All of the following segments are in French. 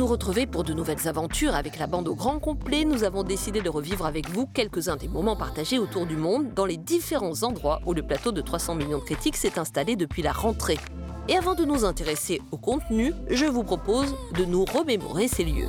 nous retrouver pour de nouvelles aventures avec la bande au grand complet, nous avons décidé de revivre avec vous quelques-uns des moments partagés autour du monde dans les différents endroits où le plateau de 300 millions de critiques s'est installé depuis la rentrée. Et avant de nous intéresser au contenu, je vous propose de nous remémorer ces lieux.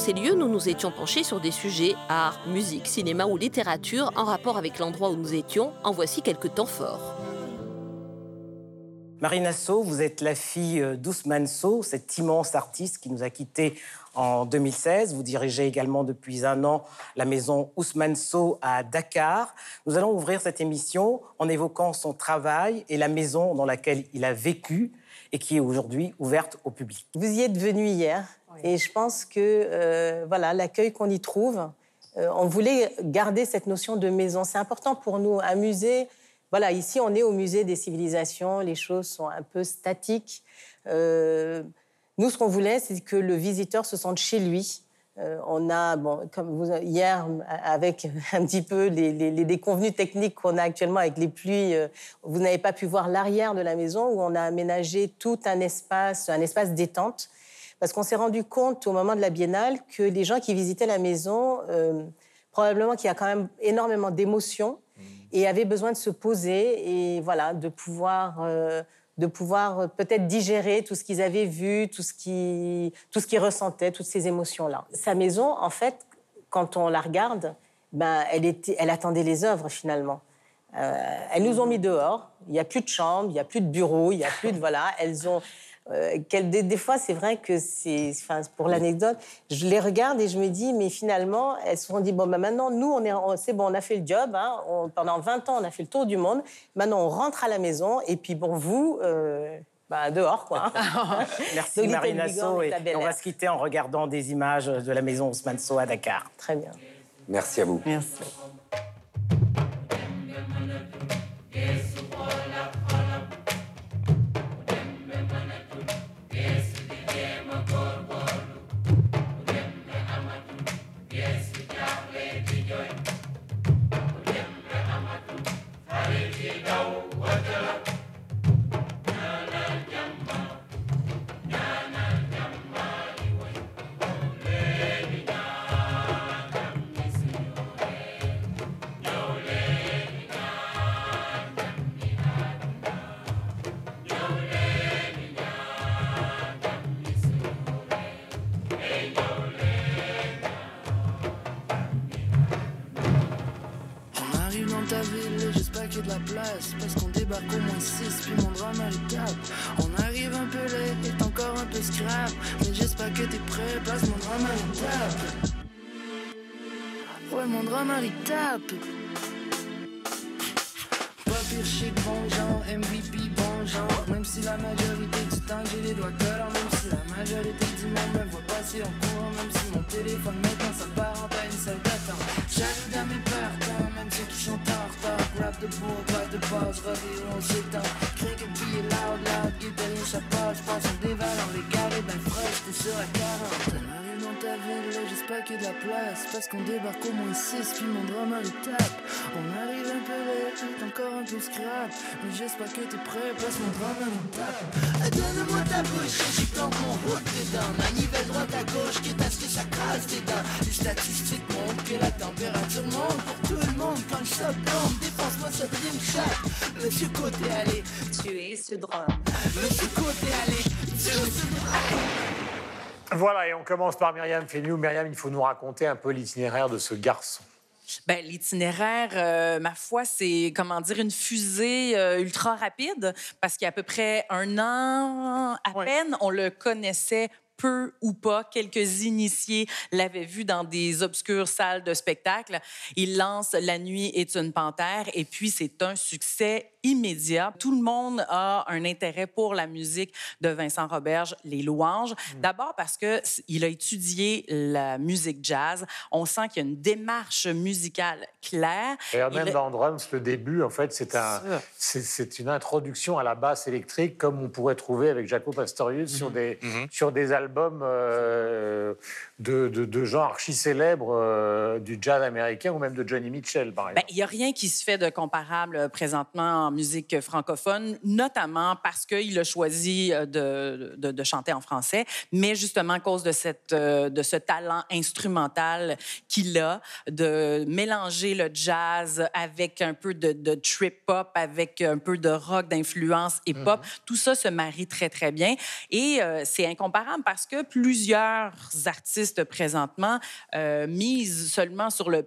Ces lieux, nous nous étions penchés sur des sujets art, musique, cinéma ou littérature en rapport avec l'endroit où nous étions. En voici quelques temps forts. Marina So, vous êtes la fille d'Ousmane So, cet immense artiste qui nous a quittés en 2016. Vous dirigez également depuis un an la maison Ousmane So à Dakar. Nous allons ouvrir cette émission en évoquant son travail et la maison dans laquelle il a vécu et qui est aujourd'hui ouverte au public. Vous y êtes venu hier et je pense que euh, voilà l'accueil qu'on y trouve, euh, on voulait garder cette notion de maison. C'est important pour nous. Un musée, voilà, ici on est au musée des civilisations, les choses sont un peu statiques. Euh, nous, ce qu'on voulait, c'est que le visiteur se sente chez lui. on a, bon, comme vous, hier, avec un petit peu les, les déconvenus techniques qu'on a actuellement avec les pluies, vous n'avez pas pu voir l'arrière de la maison où on a aménagé tout un espace, un espace détente parce qu'on s'est rendu compte au moment de la biennale que les gens qui visitaient la maison, euh, probablement qu'il y a quand même énormément d'émotions mmh. et avaient besoin de se poser et voilà, de pouvoir, euh, de pouvoir peut-être digérer tout ce qu'ils avaient vu, tout ce qu'ils tout ce qu'ils ressentaient, toutes ces émotions-là. Sa maison, en fait, quand on la regarde, ben, elle, était, elle attendait les œuvres finalement. Euh, elles nous ont mis dehors. Il n'y a plus de chambre, il n'y a plus de bureau, il n'y a plus de voilà. Elles ont, euh, des, fois, c'est vrai que c'est, enfin, pour l'anecdote, je les regarde et je me dis, mais finalement, elles se sont dit, bon, bah, maintenant, nous, on est, c'est bon, on a fait le job. Hein, pendant 20 ans, on a fait le tour du monde. Maintenant, on rentre à la maison. Et puis, pour vous, euh, bah, dehors, quoi. Merci, Marina So. Et on va se quitter en regardant des images de la maison Ousmane So à Dakar. Très bien. Merci à vous. Merci. On arrive dans ta ville, j'espère qu'il y a de la place. Parce qu'on débarque au moins 6, puis mon drame à On arrive un peu laid, est encore un peu scrap. Mais j'espère que t'es prêt, passe mon drame à Ouais, mon drame à tape. Pas pire chez grand genre, MVP, même si la majorité du temps j'ai les doigts collants, même si la majorité du monde me voit passer en courant, même si mon téléphone maintenant ça part en une salle d'attente. J'arrive dans mes partants, même ceux qui sont en retard. Rap de bourre, pas de base, rodéo, on s'étend. Cricket, est loud, loud, guitare, ça passe, passe, on dévalant les carrés, ben fresh, t'es sur la 40 ta ville, j'espère qu'il y a de la place. Parce qu'on débarque au moins 6, puis mon drama il tape. On arrive un peu vite, encore un peu scrap. Mais j'espère que t'es prêt, parce que mon drama il tape. Donne-moi ta bouche, j'y plante mon hook dedans. Manivelle droite à gauche, quitte à ce que ça crasse tes dents. Les statistiques montrent que la température monte pour tout le monde. Quand le choc tombe, dépense-moi ça dream shot. Monsieur Côté, allez, tu es ce drame. Monsieur Côté, allez, tu es ce drame. Voilà, et on commence par Myriam Fénou. Myriam, il faut nous raconter un peu l'itinéraire de ce garçon. Ben, l'itinéraire, euh, ma foi, c'est comment dire une fusée euh, ultra rapide parce qu'il y a à peu près un an à peine, on le connaissait peu ou pas, quelques initiés l'avaient vu dans des obscures salles de spectacle. Il lance La nuit est une panthère et puis c'est un succès immédiat. Tout le monde a un intérêt pour la musique de Vincent Roberge, Les Louanges. Mm. D'abord parce que il a étudié la musique jazz. On sent qu'il y a une démarche musicale claire. Et même dans Drums, le début, en fait, c'est un, c'est une introduction à la basse électrique comme on pourrait trouver avec Jaco Pastorius sur, mm-hmm. des, mm-hmm. sur des albums euh, de, de, gens archi célèbres euh, du jazz américain ou même de Johnny Mitchell, par ben, exemple. Il n'y a rien qui se fait de comparable euh, présentement musique francophone, notamment parce qu'il a choisi euh, de, de, chanter en français, mais justement à cause de, cette, de ce talent instrumental qu'il a, de mélanger le jazz avec un peu de, trip-hop, avec un peu de rock d'influence et pop. Mhm. Tout ça se marie très, très bien. Et euh, c'est incomparable parce que plusieurs artistes présentement misent seulement sur le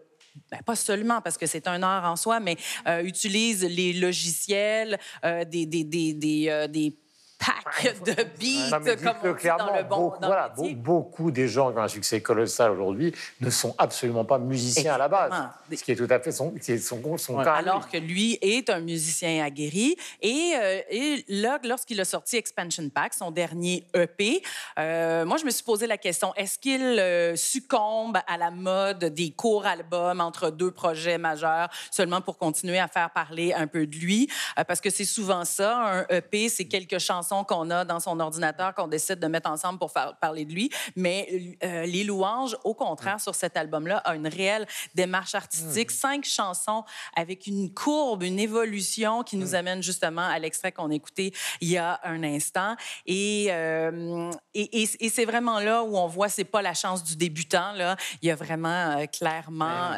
ben, pas seulement parce que c'est un art en soi, mais euh, utilise les logiciels, euh, des, des, des, des, euh, des pack de beats, comme on dit dans le bon beaucoup, dans voilà, beaucoup des gens qui ont un succès colossal aujourd'hui ne sont absolument pas musiciens à la base, ce qui est tout à fait son, son, son cas. Alors que lui est un musicien aguerri. Et, euh, et là, lorsqu'il a sorti Expansion Pack, son dernier EP, euh, moi, je me suis posé la question, est-ce qu'il euh, succombe à la mode des courts albums entre deux projets majeurs seulement pour continuer à faire parler un peu de lui? parce que c'est souvent ça, un EP, c'est quelques chansons qu'on a dans son ordinateur qu'on décide de mettre ensemble pour faire parler de lui. Mais euh, Les Louanges, au contraire, sur cet album-là, a une réelle démarche artistique. Mm. Cinq chansons avec une courbe, une évolution qui nous mm. amène justement à l'extrait qu'on écoutait il y a un instant. Et, euh, et, et, c'est vraiment là où on voit, c'est pas la chance du débutant. Là. Il y a vraiment euh, clairement.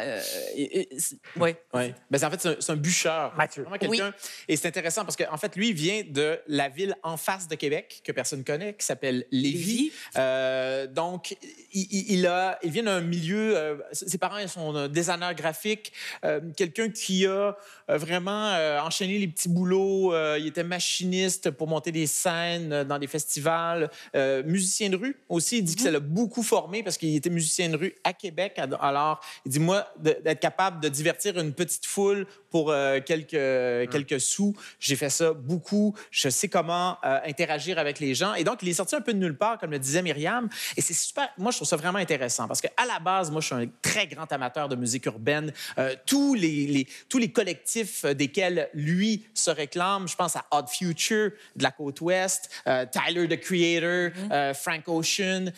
oui. Oui. Ben, en fait, c'est un, un, bûcheur. Mathieu. Oui. Et c'est intéressant parce qu'en en fait, lui, il vient de la ville en face de Québec, que personne connaît, qui s'appelle Lévis. Euh, donc, il, a, il vient d'un milieu, euh, ses parents sont designers graphiques, euh, quelqu'un qui a vraiment enchaîné les petits boulots. il était machiniste pour monter des scènes dans des festivals, musicien de rue aussi. Il dit que ça l'a beaucoup formé parce qu'il était musicien de rue à Québec. Alors, il dit, moi, d'être capable de divertir une petite foule pour quelques, quelques sous, j'ai fait ça beaucoup. Je sais comment euh, interagir avec les gens. Et donc, il est sorti un peu de nulle part, comme le disait Myriam. Et c'est super. Moi, je trouve ça vraiment intéressant parce qu'à la base, moi, je suis un très grand amateur de musique urbaine. Euh, tous, les, tous les collectifs desquels lui se réclame, je pense à Odd Future de la côte ouest, euh, Tyler the Creator, mm-hmm. Frank Ocean.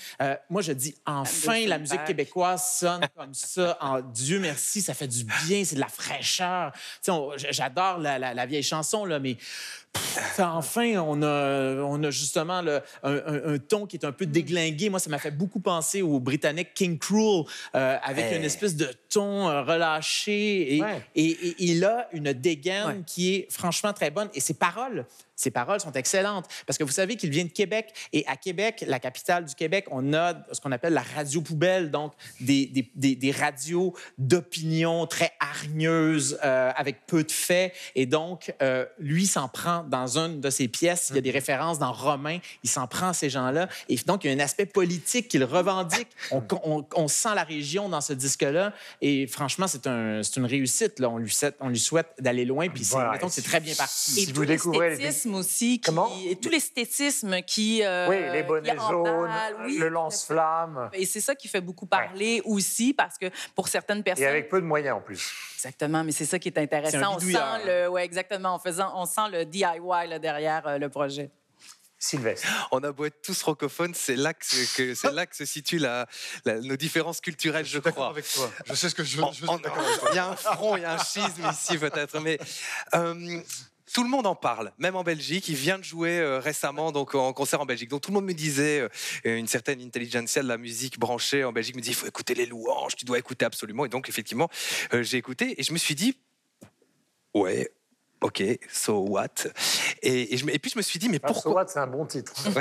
moi, je dis enfin, la musique québécoise sonne comme ça. En Dieu merci, ça fait du bien, c'est de la fraîcheur. J'adore la, la, la, vieille chanson, là, mais enfin, on a, on a justement le, un, ton qui est un peu déglingué. Moi, ça m'a fait beaucoup penser au britannique King Cruel, euh, avec une espèce de ton euh, relâché. Et, et, il a une dégaine qui est franchement très bonne. Et ses paroles, Ses paroles sont excellentes parce que vous savez qu'il vient de Québec et à Québec, la capitale du Québec, on a ce qu'on appelle la radio poubelle, donc des, des, des, radios d'opinion très hargneuses euh, avec peu de faits. Et donc, euh, lui s'en prend dans une de ses pièces. Il y a des références dans Romain. Il s'en prend à ces gens-là. Et donc, il y a un aspect politique qu'il revendique. On, on, sent la région dans ce disque-là. Et franchement, c'est un, une réussite. Là. On, lui souhaite, on lui souhaite d'aller loin. Puis c'est très bien parti. Et si vous découvrez aussi. Comment? tout l'esthétisme qui. Euh, oui, les bonnets jaunes, le lance-flamme. Et c'est ça qui fait beaucoup parler aussi, parce que pour certaines personnes. Et avec peu de moyens en plus. Exactement, mais c'est ça qui est intéressant. on sent le, ouais, exactement, en faisant, on sent le DIY là, derrière euh, le projet. Sylvestre. On a beau être tous francophones, c'est là que, c'est là que se situent la, nos différences culturelles, je, je crois. avec toi. Je sais ce que je veux. Il y a un front, il y a un schisme ici peut-être, mais euh, tout le monde en parle, même en Belgique. Il vient de jouer euh, récemment donc en concert en Belgique. Donc tout le monde me disait, euh, une certaine intelligentsia de la musique branchée en Belgique me dit, il faut écouter les louanges, tu dois écouter absolument. Et donc effectivement, euh, j'ai écouté et je me suis dit, ouais, Ok, so what? Et, et, puis je me suis dit, mais pourquoi So what, c'est un bon titre.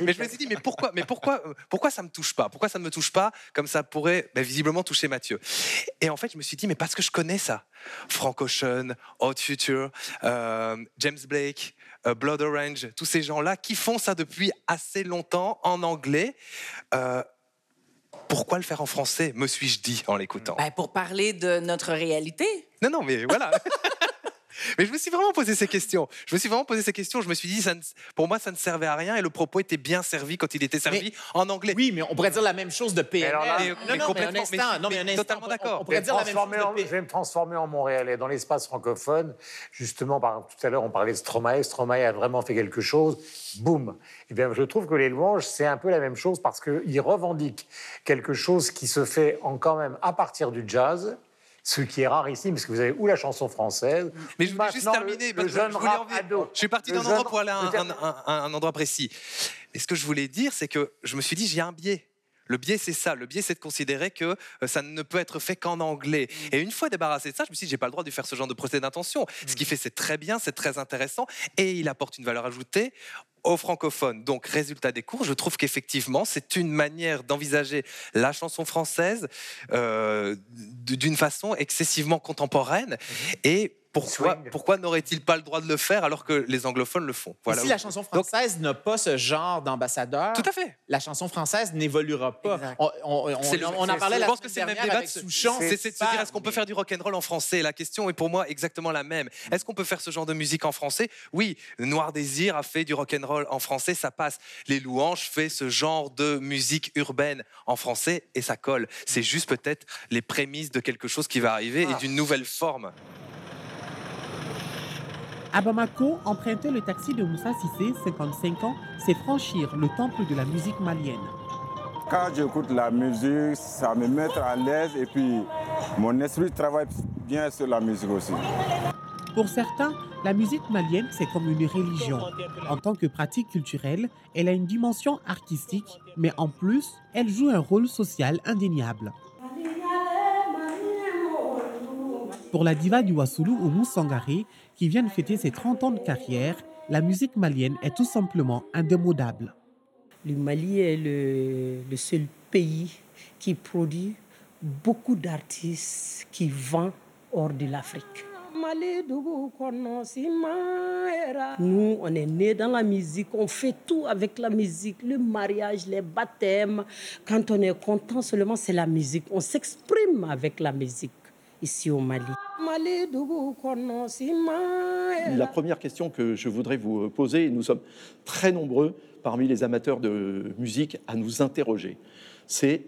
mais je me suis dit, mais pourquoi, mais pourquoi, pourquoi ça me touche pas? Pourquoi ça ne me touche pas comme ça pourrait ben, visiblement toucher Mathieu? Et en fait, je me suis dit, mais parce que je connais ça. Frank Ocean, Hot Future, euh, James Blake, euh, Blood Orange, tous ces gens-là qui font ça depuis assez longtemps en anglais. Euh, pourquoi le faire en français, me suis-je dit en l'écoutant? Ben, Pour parler de notre réalité. Non, non, mais voilà. Mais je me suis vraiment posé ces questions. Je me suis vraiment posé ces questions. Je me suis dit, ça pour moi, ça ne servait à rien et le propos était bien servi quand il était servi en anglais. Oui, mais on pourrait dire la même chose de PNL. Mais mais, non, complètement, non, mais, totalement d'accord. On, pourrait dire la même chose de Je vais me transformer en Montréalais. Dans l'espace francophone, justement, par exemple, tout à l'heure, on parlait de Stromae. Stromae a vraiment fait quelque chose. Boum. Eh bien, je trouve que les louanges, c'est un peu la même chose parce qu'ils revendiquent quelque chose qui se fait en quand même à partir du jazz ce qui est rare ici, parce que vous avez ou la chanson française. Mais je voulais juste terminer. Le, jeune je, je suis parti d'un endroit pour aller à un, un, endroit précis. Et ce que je voulais dire, c'est que je me suis dit, j'ai un biais. Le biais, c'est ça. Le biais, c'est de considérer que euh, ça ne peut être fait qu'en anglais. Mm. Et une fois débarrassé de ça, je me suis dit, j'ai pas le droit de faire ce genre de procès d'intention. Ce qu'il mm. fait, c'est très bien, c'est très intéressant, et il apporte une valeur ajoutée aux francophones. Donc, résultat des cours, je trouve qu'effectivement, c'est une manière d'envisager la chanson française euh, d'une façon excessivement contemporaine mm-hmm. et pourquoi, pourquoi n'aurait-il pas le droit de le faire alors que les anglophones le font? Voilà. Si la chanson française n'a pas ce genre d'ambassadeur, tout à fait. La chanson française n'évoluera pas. On, on, on, en parlait la pense que c'est le même débat avec Souchon. C'est de se dire est-ce qu'on peut faire du rock and roll en français? La question est pour moi exactement la même. Est-ce qu'on peut faire ce genre de musique en français? Oui, Noir Désir a fait du rock and roll en français, ça passe. Les Louanges fait ce genre de musique urbaine en français et ça colle. C'est juste peut-être les prémices de quelque chose qui va arriver et ah. d'une nouvelle forme. À Bamako, emprunter le taxi de Moussa Sissé, 55 ans, c'est franchir le temple de la musique malienne. Quand j'écoute la musique, ça me met à l'aise et puis mon esprit travaille bien sur la musique aussi. Pour certains, la musique malienne, c'est comme une religion. En tant que pratique culturelle, elle a une dimension artistique, mais en plus, elle joue un rôle social indéniable. Pour la diva du Wassoulou, Oumou Sangaré, qui vient de fêter ses 30 ans de carrière, la musique malienne est tout simplement indémodable. Le Mali est le, seul pays qui produit beaucoup d'artistes qui vendent hors de l'Afrique. Nous, on est nés dans la musique, on fait tout avec la musique, le mariage, les baptêmes. Quand on est content seulement, c'est la musique. On s'exprime avec la musique ici au Mali. La première question que je voudrais vous poser, et nous sommes très nombreux parmi les amateurs de musique à nous interroger, c'est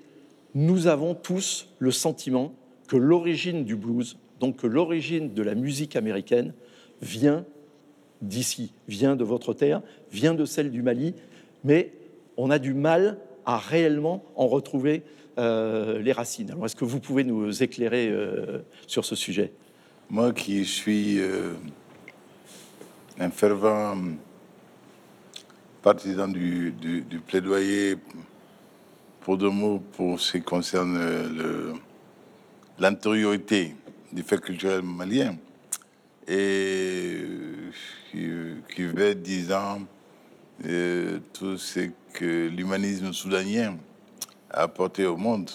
nous avons tous le sentiment que l'origine du blues, donc que l'origine de la musique américaine, vient d'ici, vient de votre terre, vient de celle du Mali, mais on a du mal à réellement en retrouver euh, les racines. Alors, est-ce que vous pouvez nous éclairer euh, sur ce sujet? Moi qui suis euh, un fervent partisan du, plaidoyer pour deux mots pour ce qui concerne l'antériorité des faits culturels maliens. et qui, qui veut, disant, tout ce que l'humanisme soudanien a apporté au monde,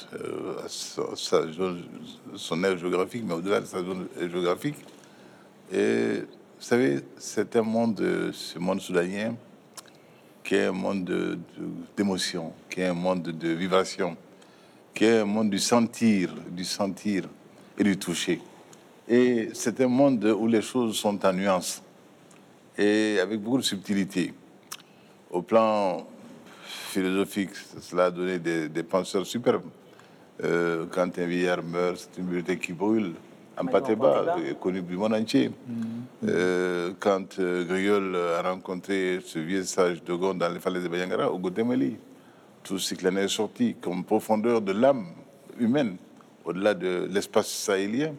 à son aire géographique, mais au-delà de sa zone géographique. Et vous savez, c'est un monde, ce monde soudanien, qui est un monde d'émotion, qui est un monde de vibration, qui est un monde du sentir, du sentir et du toucher. Et c'est un monde où les choses sont en nuances et avec beaucoup de subtilité. Au plan philosophique, cela a donné des, penseurs superbes. Euh, quand un vieillard meurt, c'est une bibliothèque qui brûle. Ampateba, connu du monde entier. Mm. Euh, quand euh, Griol a rencontré ce vieux sage de Gonde dans les falaises de Bayangara, au Gotemeli, tout ce qu'il en est sorti comme profondeur de l'âme humaine, au-delà de l'espace sahélien,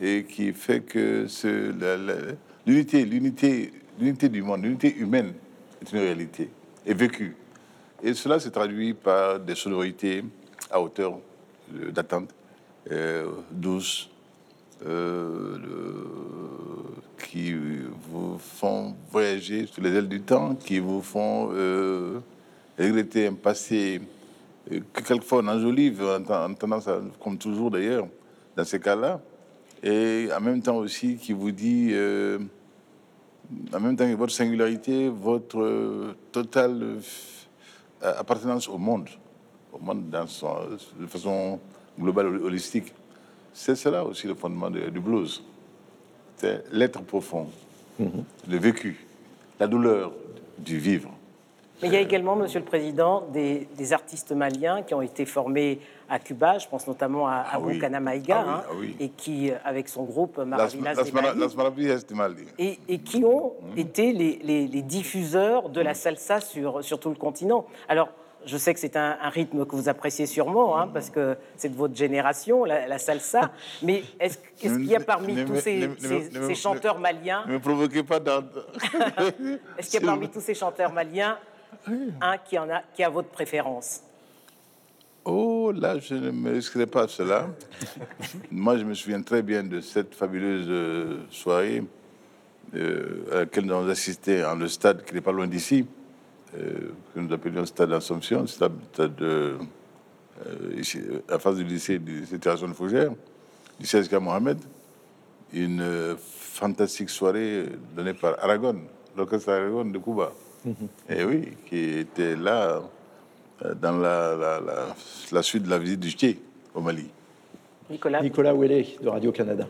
et qui fait que l'unité, l'unité, l'unité du monde, l'unité humaine est une réalité, est vécue. Et cela se traduit par des sonorités à hauteur d'attente, euh, douces, euh, qui vous font voyager sur les ailes du temps, qui vous font euh, regretter un passé euh, que quelquefois on enjolive, en tendance comme toujours d'ailleurs, dans ces cas-là, et en même temps aussi qui vous dit, en même temps que votre singularité, votre totale appartenance au monde, au monde dans son, de façon globale, holistique. C'est cela aussi le fondement du blues. C'est l'être profond, mhm. le vécu, la douleur du vivre. Mais il y a également, Monsieur le Président, des, artistes maliens qui ont été formés à Cuba. Je pense notamment à, ah, Maïga, ah hein, et qui, avec son groupe Maravillas et, et, qui ont mhm. été les, les, diffuseurs de la salsa sur, sur tout le continent. Alors, je sais que c'est un, rythme que vous appréciez sûrement, hein, parce que c'est de votre génération, la, salsa. Mais est-ce qu'il y a parmi tous ces, chanteurs maliens... Ne me provoquez pas Est-ce qu'il y a parmi tous ces chanteurs maliens un qui, en a, qui a votre préférence Oh, là, je ne me risquerai pas cela. Moi, je me souviens très bien de cette fabuleuse euh, soirée euh, à laquelle nous avons assisté en le stade qui n'est pas loin d'ici. Euh, que nous appelions Stade d'Assomption, stade, de, euh, ici, à face du lycée du lycée de Fougère, du 16 Mohamed, une fantastique soirée donnée par Aragon, l'orchestre Aragon de Cuba. Et oui, qui était là dans la, la, la, suite de la visite du Tché au Mali. Nicolas. Nicolas de Radio-Canada.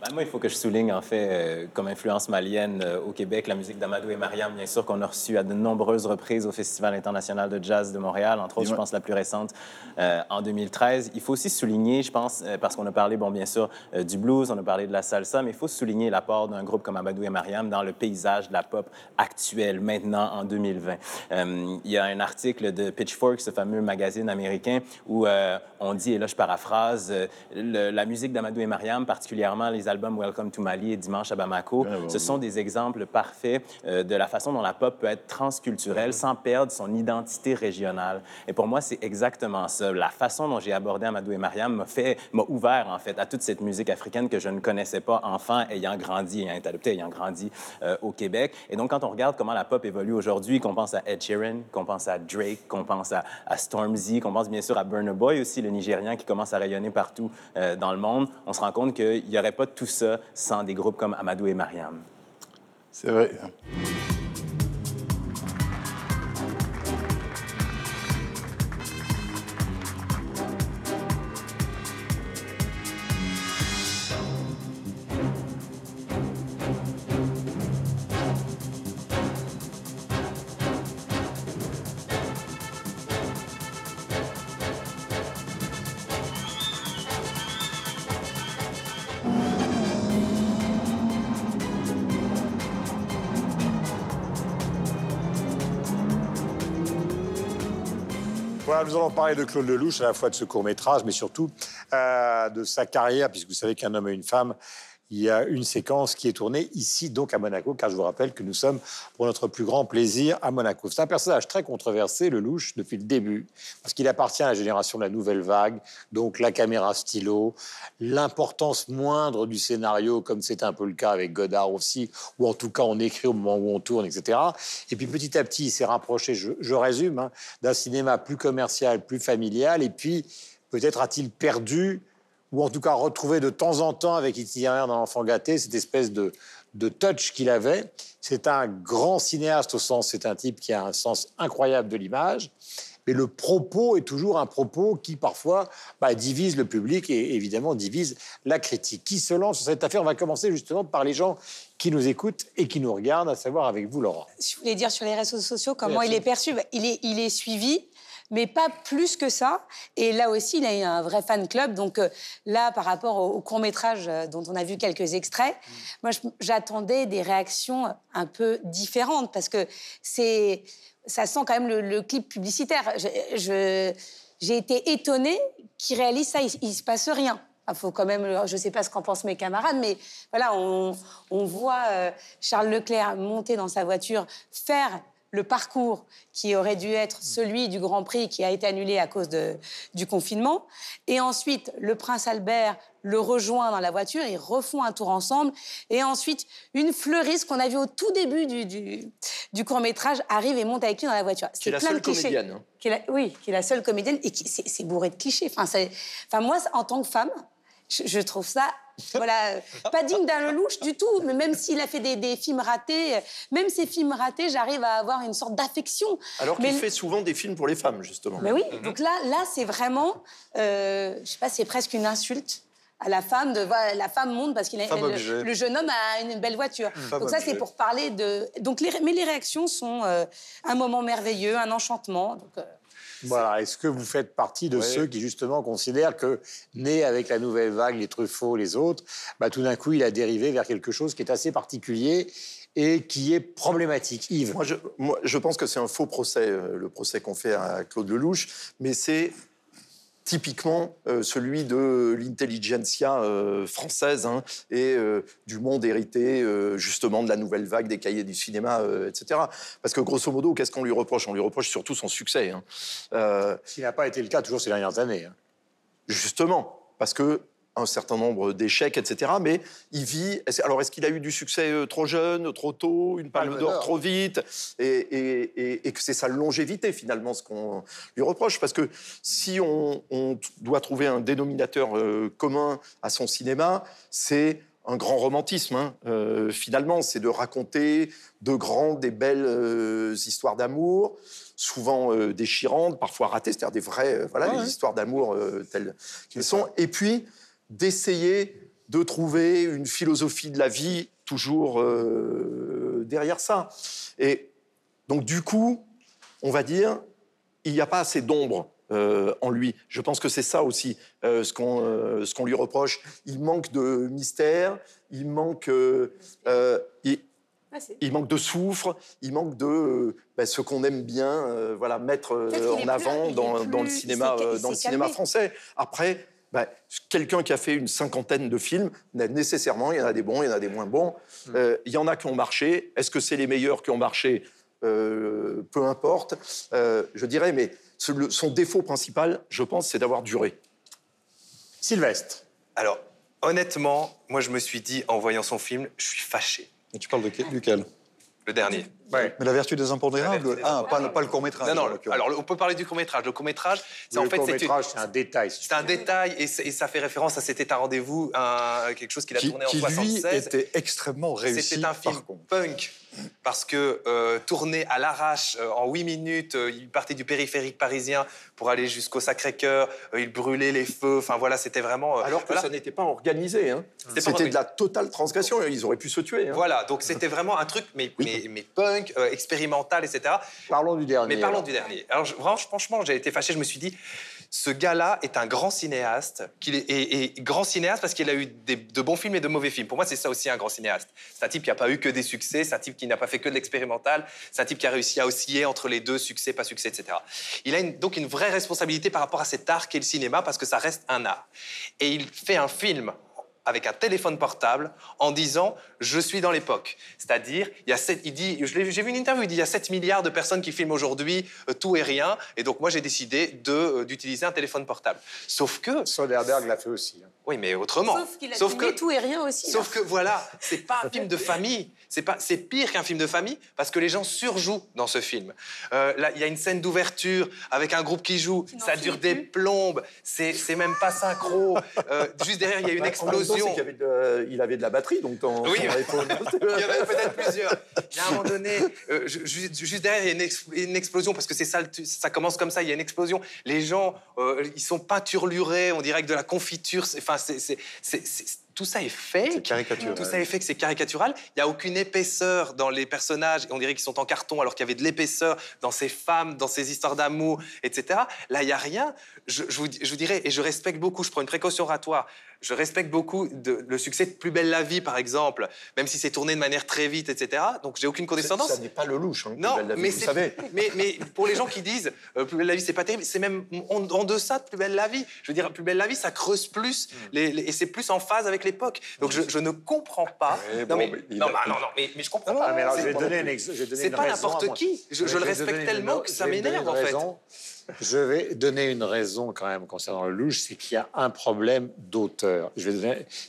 Ben, moi, il faut que je souligne, en fait, euh, comme influence malienne euh, au Québec, la musique d'Amadou et Mariam, bien sûr, qu'on a reçue à de nombreuses reprises au Festival international de jazz de Montréal, entre autres, je pense, la plus récente euh, en 2013. Il faut aussi souligner, je pense, parce qu'on a parlé, bon, bien sûr, du blues, on a parlé de la salsa, mais il faut souligner l'apport d'un groupe comme Amadou et Mariam dans le paysage de la pop actuelle, maintenant, en 2020. il y a un article de Pitchfork, ce fameux magazine américain, où on dit, et là, je paraphrase, la musique d'Amadou et Mariam, particulièrement les albums Welcome to Mali et Dimanche à Bamako, ah, ce sont des exemples parfaits euh, de la façon dont la pop peut être transculturelle sans perdre son identité régionale. Et pour moi, c'est exactement ça. La façon dont j'ai abordé Amadou et Mariam m'a fait, m'a ouvert en fait à toute cette musique africaine que je ne connaissais pas enfant, ayant grandi, ayant été adopté, ayant grandi euh, au Québec. Et donc, quand on regarde comment la pop évolue aujourd'hui, qu'on pense à Ed Sheeran, qu'on pense à Drake, qu'on pense à, Stormzy, qu'on pense bien sûr à Burna Boy aussi, le Nigérian qui commence à rayonner partout euh, dans le monde, on se rend compte qu'il n'y aurait pas tout ça sans des groupes comme Amadou et Mariam. C'est vrai. Nous allons parler de Claude Lelouch, à la fois de ce court-métrage, mais surtout euh, de sa carrière, puisque vous savez qu'un homme et une femme, il y a une séquence qui est tournée ici, donc à Monaco, car je vous rappelle que nous sommes pour notre plus grand plaisir à Monaco. C'est un personnage très controversé, le louche, depuis le début, parce qu'il appartient à la génération de la nouvelle vague, donc la caméra stylo, l'importance moindre du scénario, comme c'est un peu le cas avec Godard aussi, ou en tout cas on écrit au moment où on tourne, etc. Et puis petit à petit, il s'est rapproché, je, résume, hein, d'un cinéma plus commercial, plus familial, et puis peut-être a-t-il perdu ou en tout cas retrouver de temps en temps avec Itinéraire dans l'enfant gâté, cette espèce de, de touch qu'il avait. C'est un grand cinéaste au sens, c'est un type qui a un sens incroyable de l'image, mais le propos est toujours un propos qui parfois bah, divise le public et évidemment divise la critique. Qui se lance sur cette affaire? On va commencer justement par les gens qui nous écoutent et qui nous regardent, à savoir avec vous, Laurent. Je voulais dire sur les réseaux sociaux comment il est perçu. Il est, il est suivi mais pas plus que ça. Et là aussi, il a eu un vrai fan club. Donc euh, là, par rapport au, court métrage euh, dont on a vu quelques extraits, mm. moi, j'attendais des réactions un peu différentes parce que c'est, ça sent quand même le, clip publicitaire. Je, j'ai été étonnée qu'il réalise ça. Il, ne se passe rien. Il faut quand même, je ne sais pas ce qu'en pensent mes camarades, mais voilà, on, on voit euh, Charles Leclerc monter dans sa voiture, faire le parcours qui aurait dû être celui du Grand Prix qui a été annulé à cause de, du confinement. Et ensuite, le prince Albert le rejoint dans la voiture, ils refont un tour ensemble. Et ensuite, une fleuriste qu'on a vue au tout début du, du, court-métrage arrive et monte avec lui dans la voiture. C'est la seule comédienne. Hein. oui, qui est la seule comédienne et qui c'est bourré de clichés. Enfin, enfin, moi, en tant que femme, je trouve ça voilà, pas digne d'un Lelouch du tout. Mais même s'il a fait des, films ratés, même ces films ratés, j'arrive à avoir une sorte d'affection. Alors qu'il fait souvent des films pour les femmes, justement. Mais oui, donc là, là c'est vraiment, euh, je sais pas, c'est presque une insulte à la femme de la femme monte parce qu'il le, le, jeune homme a une belle voiture. donc ça c'est pour parler de donc les, mais les réactions sont euh, un moment merveilleux, un enchantement. Donc, euh, voilà. Est-ce que vous faites partie de ceux qui justement considèrent que, né avec la nouvelle vague, les Truffaut, les autres, bah, tout d'un coup, il a dérivé vers quelque chose qui est assez particulier et qui est problématique. Yves Moi, je, moi, je pense que c'est un faux procès, euh, le procès qu'on fait à Claude Lelouch, mais c'est typiquement euh, celui de l'intelligentsia euh, française hein, et euh, du monde hérité justement de la nouvelle vague des cahiers du cinéma, etc. Parce que grosso modo, qu'est-ce qu'on lui reproche? On lui reproche surtout son succès. Hein. Ce qui n'a pas été le cas toujours ces dernières années. Hein. Justement, parce que un certain nombre d'échecs, etc. Mais il vit. alors, est-ce qu'il a eu du succès euh, trop jeune, trop tôt, une palme d'or trop vite et, que c'est sa longévité, finalement, ce qu'on lui reproche? Parce que si on, doit trouver un dénominateur euh, commun à son cinéma, c'est un grand romantisme. Hein. Euh, finalement, c'est de raconter de grandes et belles histoires d'amour, souvent déchirantes, parfois ratées, c'est-à-dire des vraies voilà, les histoires d'amour telles qu'elles sont. Et puis, d'essayer de trouver une philosophie de la vie toujours euh, derrière ça. Et donc, du coup, on va dire, il n'y a pas assez d'ombre euh, en lui. Je pense que c'est ça aussi euh, ce qu'on lui reproche. Il manque de mystère, il manque, il, manque de soufre, il manque de ben, ce qu'on aime bien, voilà, mettre en avant dans, dans, le cinéma, dans le cinéma français. Après, bah, quelqu'un qui a fait une cinquantaine de films, nécessairement, il y en a des bons, il y en a des moins bons. Hmm. Euh, il y en a qui ont marché. Est-ce que c'est les meilleurs qui ont marché? Euh, Peu importe. Euh, je dirais, mais son défaut principal, je pense, c'est d'avoir duré. Sylvestre. Alors, honnêtement, moi, je me suis dit, en voyant son film, je suis fâché. Et tu parles de duquel? Le dernier. Mais la vertu des impondérables Ah, pas, le court-métrage. Non, non, alors on peut parler du court-métrage. Le court-métrage, c'est en fait. c'est un détail. C'est un détail et, ça fait référence à C'était un rendez-vous, quelque chose qu'il a tourné en 76. Qui, lui, était extrêmement réussi. C'était un film punk parce que euh, tourné à l'arrache euh, en huit minutes, euh, il partait du périphérique parisien pour aller jusqu'au Sacré-Cœur, il brûlait les feux, enfin voilà, c'était vraiment... Alors que ça n'était pas organisé, hein. c'était de la totale transgression, ils auraient pu se tuer. Hein. Voilà, donc c'était vraiment un truc, mais, mais, mais punk, expérimental, etc. Parlons du dernier. Mais parlons du dernier. Alors vraiment, franchement, j'ai été fâché, je me suis dit, ce gars-là est un grand cinéaste, qu'il est, et, grand cinéaste parce qu'il a eu de bons films et de mauvais films. Pour moi, c'est ça aussi un grand cinéaste. C'est un type qui n'a pas eu que des succès, c'est un type qui n'a pas fait que de l'expérimental, c'est un type qui a réussi à osciller entre les deux, succès, pas succès, etc. Il a donc une vraie responsabilité par rapport à cet art qu'est le cinéma parce que ça reste un art. Et il fait un film avec un téléphone portable en disant je suis dans l'époque. C'est-à-dire, il y a il dit, j'ai vu une interview, il dit il y a 7 milliards de personnes qui filment aujourd'hui euh, tout et rien, et donc moi j'ai décidé euh, d'utiliser un téléphone portable. Sauf que Soderbergh l'a fait aussi. Hein. Oui, mais autrement. Sauf qu'il a filmé tout et rien aussi. Sauf que voilà, c'est pas un film de famille. C'est pas, c'est pire qu'un film de famille parce que les gens surjouent dans ce film. Euh, là, il y a une scène d'ouverture avec un groupe qui joue. ça dure des plombes. C'est, c'est même pas synchro. Euh, juste derrière, il y a une explosion. il, avait de, il avait de la batterie, donc dans oui, il y avait peut-être plusieurs. A un moment donné, euh, juste, derrière, il y a une, explosion parce que c'est ça, ça commence comme ça. Il y a une explosion. Les gens, ils sont peinturlurés. On dirait que de la confiture. Enfin, c'est tout ça est fait. C'est caricatural. Tout ça est fait que c'est caricatural. Il n'y a aucune épaisseur dans les personnages. On dirait qu'ils sont en carton alors qu'il y avait de l'épaisseur dans ces femmes, dans ces histoires d'amour, etc. Là, il n'y a rien. Je, vous, je, vous, dirais, et je respecte beaucoup, je prends une précaution oratoire, je respecte beaucoup le succès de Plus belle la vie, par exemple, même si c'est tourné de manière très vite, etc. Donc j'ai aucune condescendance. Ça n'est pas le louche, hein, non, Plus belle la vie, mais vous savez. Mais, mais, pour les gens qui disent euh, Plus belle la vie, c'est pas terrible, c'est même en, deçà de Plus belle la vie. Je veux dire, Plus belle la vie, ça creuse plus hmm. les, et c'est plus en phase avec l'époque. Donc je, ne comprends pas. non, mais, non, bah, non, non, mais, je comprends pas. mais alors, je vais donner une, C'est pas n'importe qui. Je, le respecte tellement que ça m'énerve, en fait. Je vais donner une raison quand même concernant le louche, c'est qu'il y a un problème d'auteur.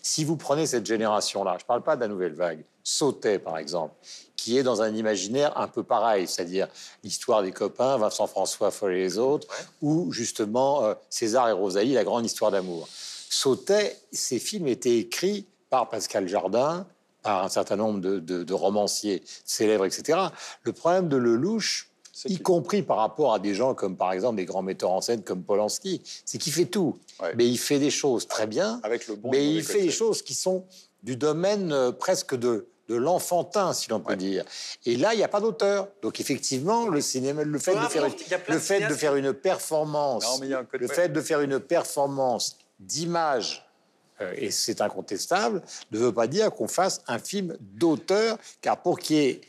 Si vous prenez cette génération-là, je ne parle pas de la nouvelle vague, Sautet par exemple, qui est dans un imaginaire un peu pareil, c'est-à-dire l'histoire des copains, Vincent François Foll et les autres, ou justement euh, César et Rosalie, la grande histoire d'amour. Sautet, ces films étaient écrits par Pascal Jardin, par un certain nombre de, de romanciers célèbres, etc. Le problème de Lelouch, y compris par rapport à des gens comme par exemple des grands metteurs en scène comme Polanski, c'est qu'il fait tout. Mais il fait des choses très bien, Avec le bon mais il fait des choses qui sont du domaine euh, presque de, de l'enfantin, si l'on peut dire. Et là, il n'y a pas d'auteur. Donc effectivement, le cinéma, le fait, de faire, une, le fait de faire une performance, le fait de faire une performance d'image, euh, et c'est incontestable, ne veut pas dire qu'on fasse un film d'auteur, car pour qu'il y ait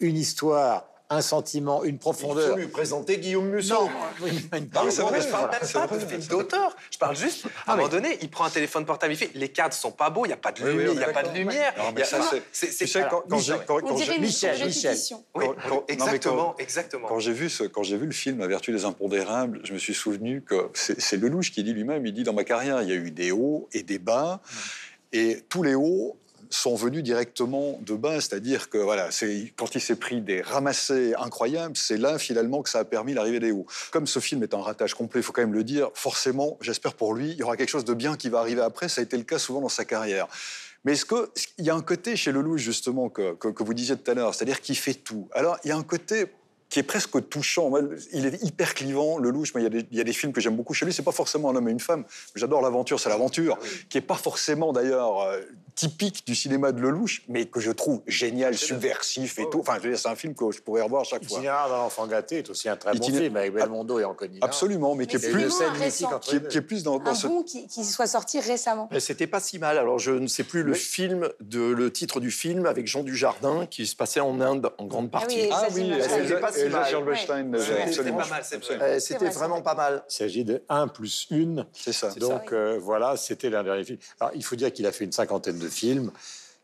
une histoire un sentiment, une profondeur. Il faut lui présenter Guillaume Musso. Non, je parle même pas de film d'auteur. Je parle juste, à un moment donné, il prend un téléphone portable, il fait les cadres sont pas beaux, il n'y a pas de lumière, il n'y a pas de lumière. C'est quand, j'ai Michel, Michel. exactement, exactement. Quand j'ai vu ce, quand j'ai vu le film A vertu des impondérables, je me suis souvenu que c'est Lelouch qui dit lui-même, il dit dans ma carrière, il y a eu des hauts et des bas. Et tous les hauts sont venus directement de bas, c'est-à-dire que voilà, quand il s'est pris des ramassés incroyables, c'est là finalement que ça a permis l'arrivée des hauts. Comme ce film est un ratage complet, il faut quand même le dire, forcément, j'espère pour lui, il y aura quelque chose de bien qui va arriver après, ça a été le cas souvent dans sa carrière. Mais est-ce qu'il y a un côté chez Lelouch, justement, que, que, que vous disiez tout à l'heure, c'est-à-dire qu'il fait tout? Alors, il y a un côté qui est presque touchant. il est hyper clivant, le louche. Il y, a des, il y a des films que j'aime beaucoup chez lui. C'est pas forcément un homme et une femme. J'adore l'aventure, c'est l'aventure, qui est pas forcément d'ailleurs euh, typique du cinéma de Lelouch, mais que je trouve génial, subversif et tout. Enfin, c'est un film que je pourrais revoir chaque fois. Itinéraire dans l'enfant gâté est aussi un très bon film avec Belmondo et Anconina. Absolument, mais, qui, est plus, qui, est, qui, est plus dans, un bon qui, soit sorti récemment. C'était pas si mal. Alors, je ne sais plus le film, de, le titre du film avec Jean Dujardin qui se passait en Inde en grande ah partie. Ah oui, mal. C'était pas mal, C'était vraiment pas mal. Il s'agit de 1 plus 1. C'est ça. Donc euh, voilà, c'était l'un dernier film. Alors, il faut dire qu'il a fait une cinquantaine de films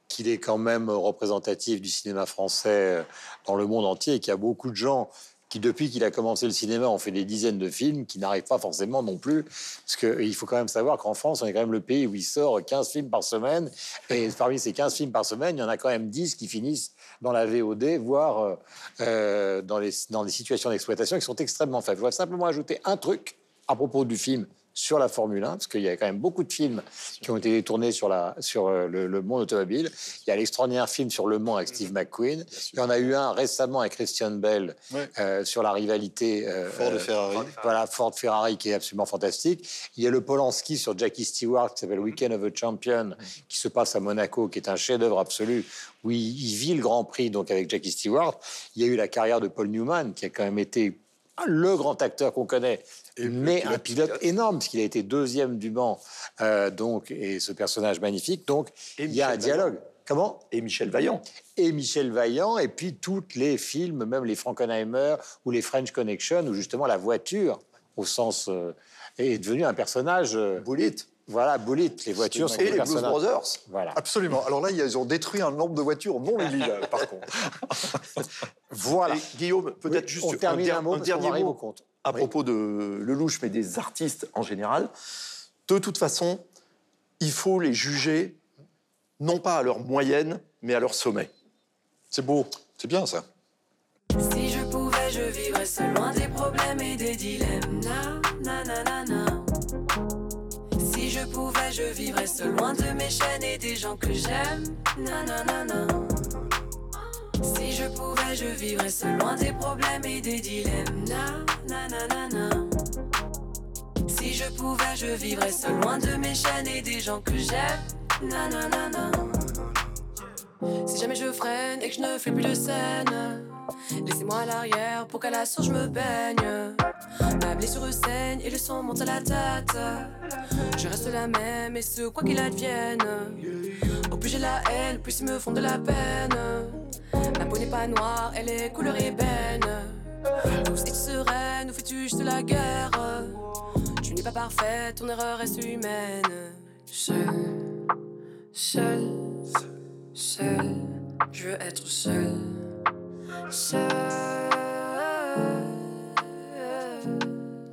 qu'il est quand même représentatif du cinéma français euh, dans le monde entier et qu'il y a beaucoup de gens qui, depuis qu'il a commencé le cinéma, ont fait des dizaines de films qui n'arrivent pas forcément non plus. Parce qu'il faut quand même savoir qu'en France, on est quand même le pays où il sort 15 films par semaine. Et parmi ces 15 films par semaine, il y en a quand même 10 qui finissent dans la VOD, voire euh, euh, dans, les, dans situations d'exploitation qui sont extrêmement faibles. Je voudrais simplement ajouter un truc à propos du film sur la Formule 1, parce qu'il y a quand même beaucoup de films qui ont été tournés sur, la, sur euh, le, monde automobile. Il y a l'extraordinaire film sur Le Mans avec Steve McQueen. Il y en a eu un récemment avec Christian Bell euh, sur la rivalité euh, Ford Ferrari. Voilà, Ford Ferrari qui est absolument fantastique. Il y a le Polanski sur Jackie Stewart qui s'appelle Weekend of a Champion, qui se passe à Monaco, qui est un chef-d'œuvre absolu où il, il, vit le Grand Prix donc avec Jackie Stewart. Il y a eu la carrière de Paul Newman qui a quand même été le grand acteur qu'on connaît, mais un pilote, énorme, puisqu'il a été deuxième du Mans, euh, donc, et ce personnage magnifique. Donc, il y a un dialogue. Comment? Et Michel Vaillant. Et Michel Vaillant, et puis tous les films, même les Frankenheimer ou les French Connection, où justement la voiture, au sens, euh, est devenue un personnage. Euh, Voilà, Bullitt, les voitures sont Et les Blues. Brothers. Voilà. Absolument. Alors là, ils ont détruit un nombre de voitures non légales, par contre. Voilà. Et Guillaume, peut-être Oui, juste on termine un mot, qu'on dernier arrive mot au compte. À Oui. propos de Lelouch, mais des artistes en général. De toute façon, il faut les juger non pas à leur moyenne, mais à leur sommet. C'est beau, c'est bien ça. Si je pouvais, je vivrais seul loin des problèmes et des dilemmes. Na, na, na, na, na. Si je pouvais, je vivrais seul loin de mes chaînes et des gens que j'aime. Na, na, na, na. Si je pouvais, je vivrais seul loin des problèmes et des dilemmes. Na, na, na, na. Si je pouvais, je vivrais seul loin de mes chaînes et des gens que j'aime. Na, na, na, na. Si jamais je freine et que je ne fais plus de scène, laissez-moi à l'arrière pour qu'à la source je me baigne. Ma blessure saigne et le sang monte à la tête. Je reste la même et ce quoi qu'il advienne. Au plus j'ai la haine, plus ils me font de la peine. Ma peau n'est pas noire, elle est couleur ébène. Tous est sereine, nous fais-tu juste la guerre? Tu n'es pas parfaite, ton erreur reste humaine. Seul, seul, seul, je veux être seul.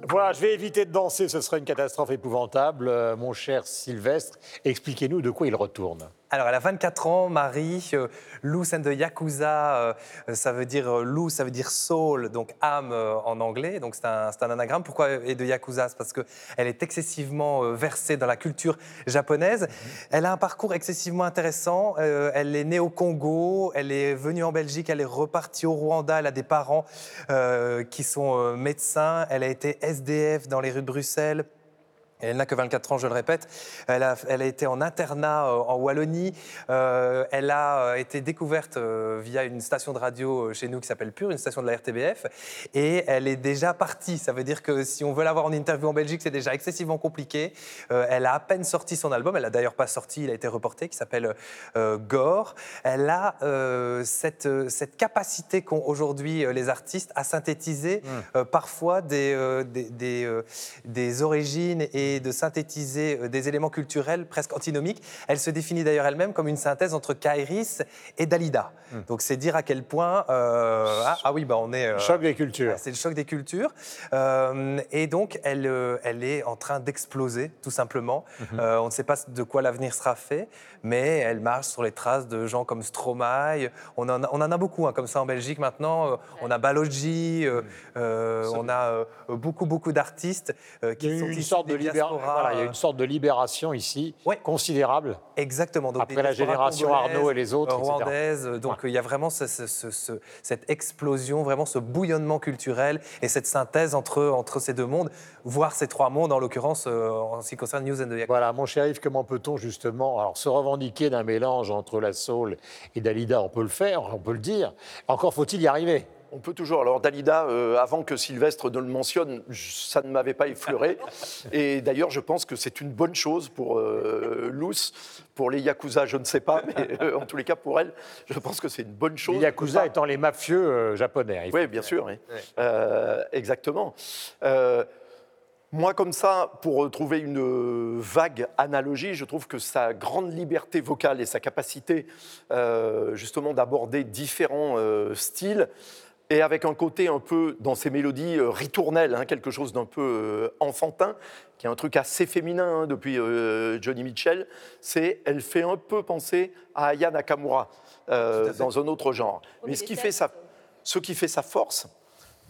Voilà, je vais éviter de danser, ce serait une catastrophe épouvantable. Euh, mon cher Sylvestre, expliquez-nous de quoi il retourne. Alors, elle a 24 ans, Marie, euh, Loose and the Yakuza, euh, ça veut dire euh, loose, ça veut dire soul, donc âme en anglais, donc c'est un, un anagramme. Pourquoi et de Yakuza? C'est parce qu'elle est excessivement versée dans la culture japonaise. Elle a un parcours excessivement intéressant. Elle est née au Congo, elle est venue en Belgique, elle est repartie au Rwanda, elle a des parents qui sont médecins, elle a été SDF dans les rues de Bruxelles. Elle n'a que 24 ans, je le répète. Elle a, elle a été en internat euh, en Wallonie. Euh, elle a euh, été découverte euh, via une station de radio chez nous qui s'appelle Pure, une station de la RTBF. Et elle est déjà partie. Ça veut dire que si on veut l'avoir en interview en Belgique, c'est déjà excessivement compliqué. Elle a à peine sorti son album. Elle n'a d'ailleurs pas sorti, il a été reporté, qui s'appelle Gore. Elle a cette, cette capacité qu'ont aujourd'hui les artistes à synthétiser euh, parfois des, des, des, des origines et de synthétiser euh, des éléments culturels presque antinomiques. Elle se définit d'ailleurs elle-même comme une synthèse entre Kairis et Dalida. Donc c'est dire à quel point... euh, ah, ah oui, bah on est... euh, Choc des cultures. c'est le choc des cultures. Euh, et donc, elle, euh, elle est en train d'exploser, tout simplement. Mhm. Euh, on ne sait pas de quoi l'avenir sera fait, mais elle marche sur les traces de gens comme Stromae. On en a, on en a beaucoup, hein, comme ça en Belgique maintenant. Euh, On a Balogi, euh, euh, on a euh, beaucoup, beaucoup d'artistes euh, qui Il y a eu sont une issus sorte, de voilà, il y a euh, une sorte de libération ici, considérable. Exactement. Donc Après la génération Arnaud et les autres, euh, etc. rwandaises. Donc il y a vraiment ce- ce- ce- ce- cette explosion, vraiment ce bouillonnement culturel et cette synthèse entre, entre ces deux mondes, voire ces trois mondes en l'occurrence euh, en ce qui concerne News and the Yakuza. Voilà, mon cher Yves, comment peut-on justement alors, se revendiquer d'un mélange entre la soul et Dalida? On peut le faire, on peut le dire. Encore faut-il y arriver. On peut toujours. Alors Dalida, euh, avant que Sylvestre ne le mentionne, je- ça ne m'avait pas effleuré. Et d'ailleurs, je pense que c'est une bonne chose pour euh, Luce, pour les Yakuza, je ne sais pas, mais euh, en tous les cas pour elle, je pense que c'est une bonne chose. Les Yakuza étant les mafieux japonais. hein, Oui, bien sûr. oui. Exactement. Moi, comme ça, pour trouver une vague analogie, je trouve que sa grande liberté vocale et sa capacité euh, justement d'aborder différents euh, styles, et avec un côté un peu dans ses mélodies euh, ritournelles, hein, quelque chose d'un peu euh, enfantin, qui est un truc assez féminin hein, depuis euh, Johnny Mitchell, c'est elle fait un peu penser à Aya Nakamura euh, dans un autre genre. Mais ce qui fait sa, ce qui fait sa force,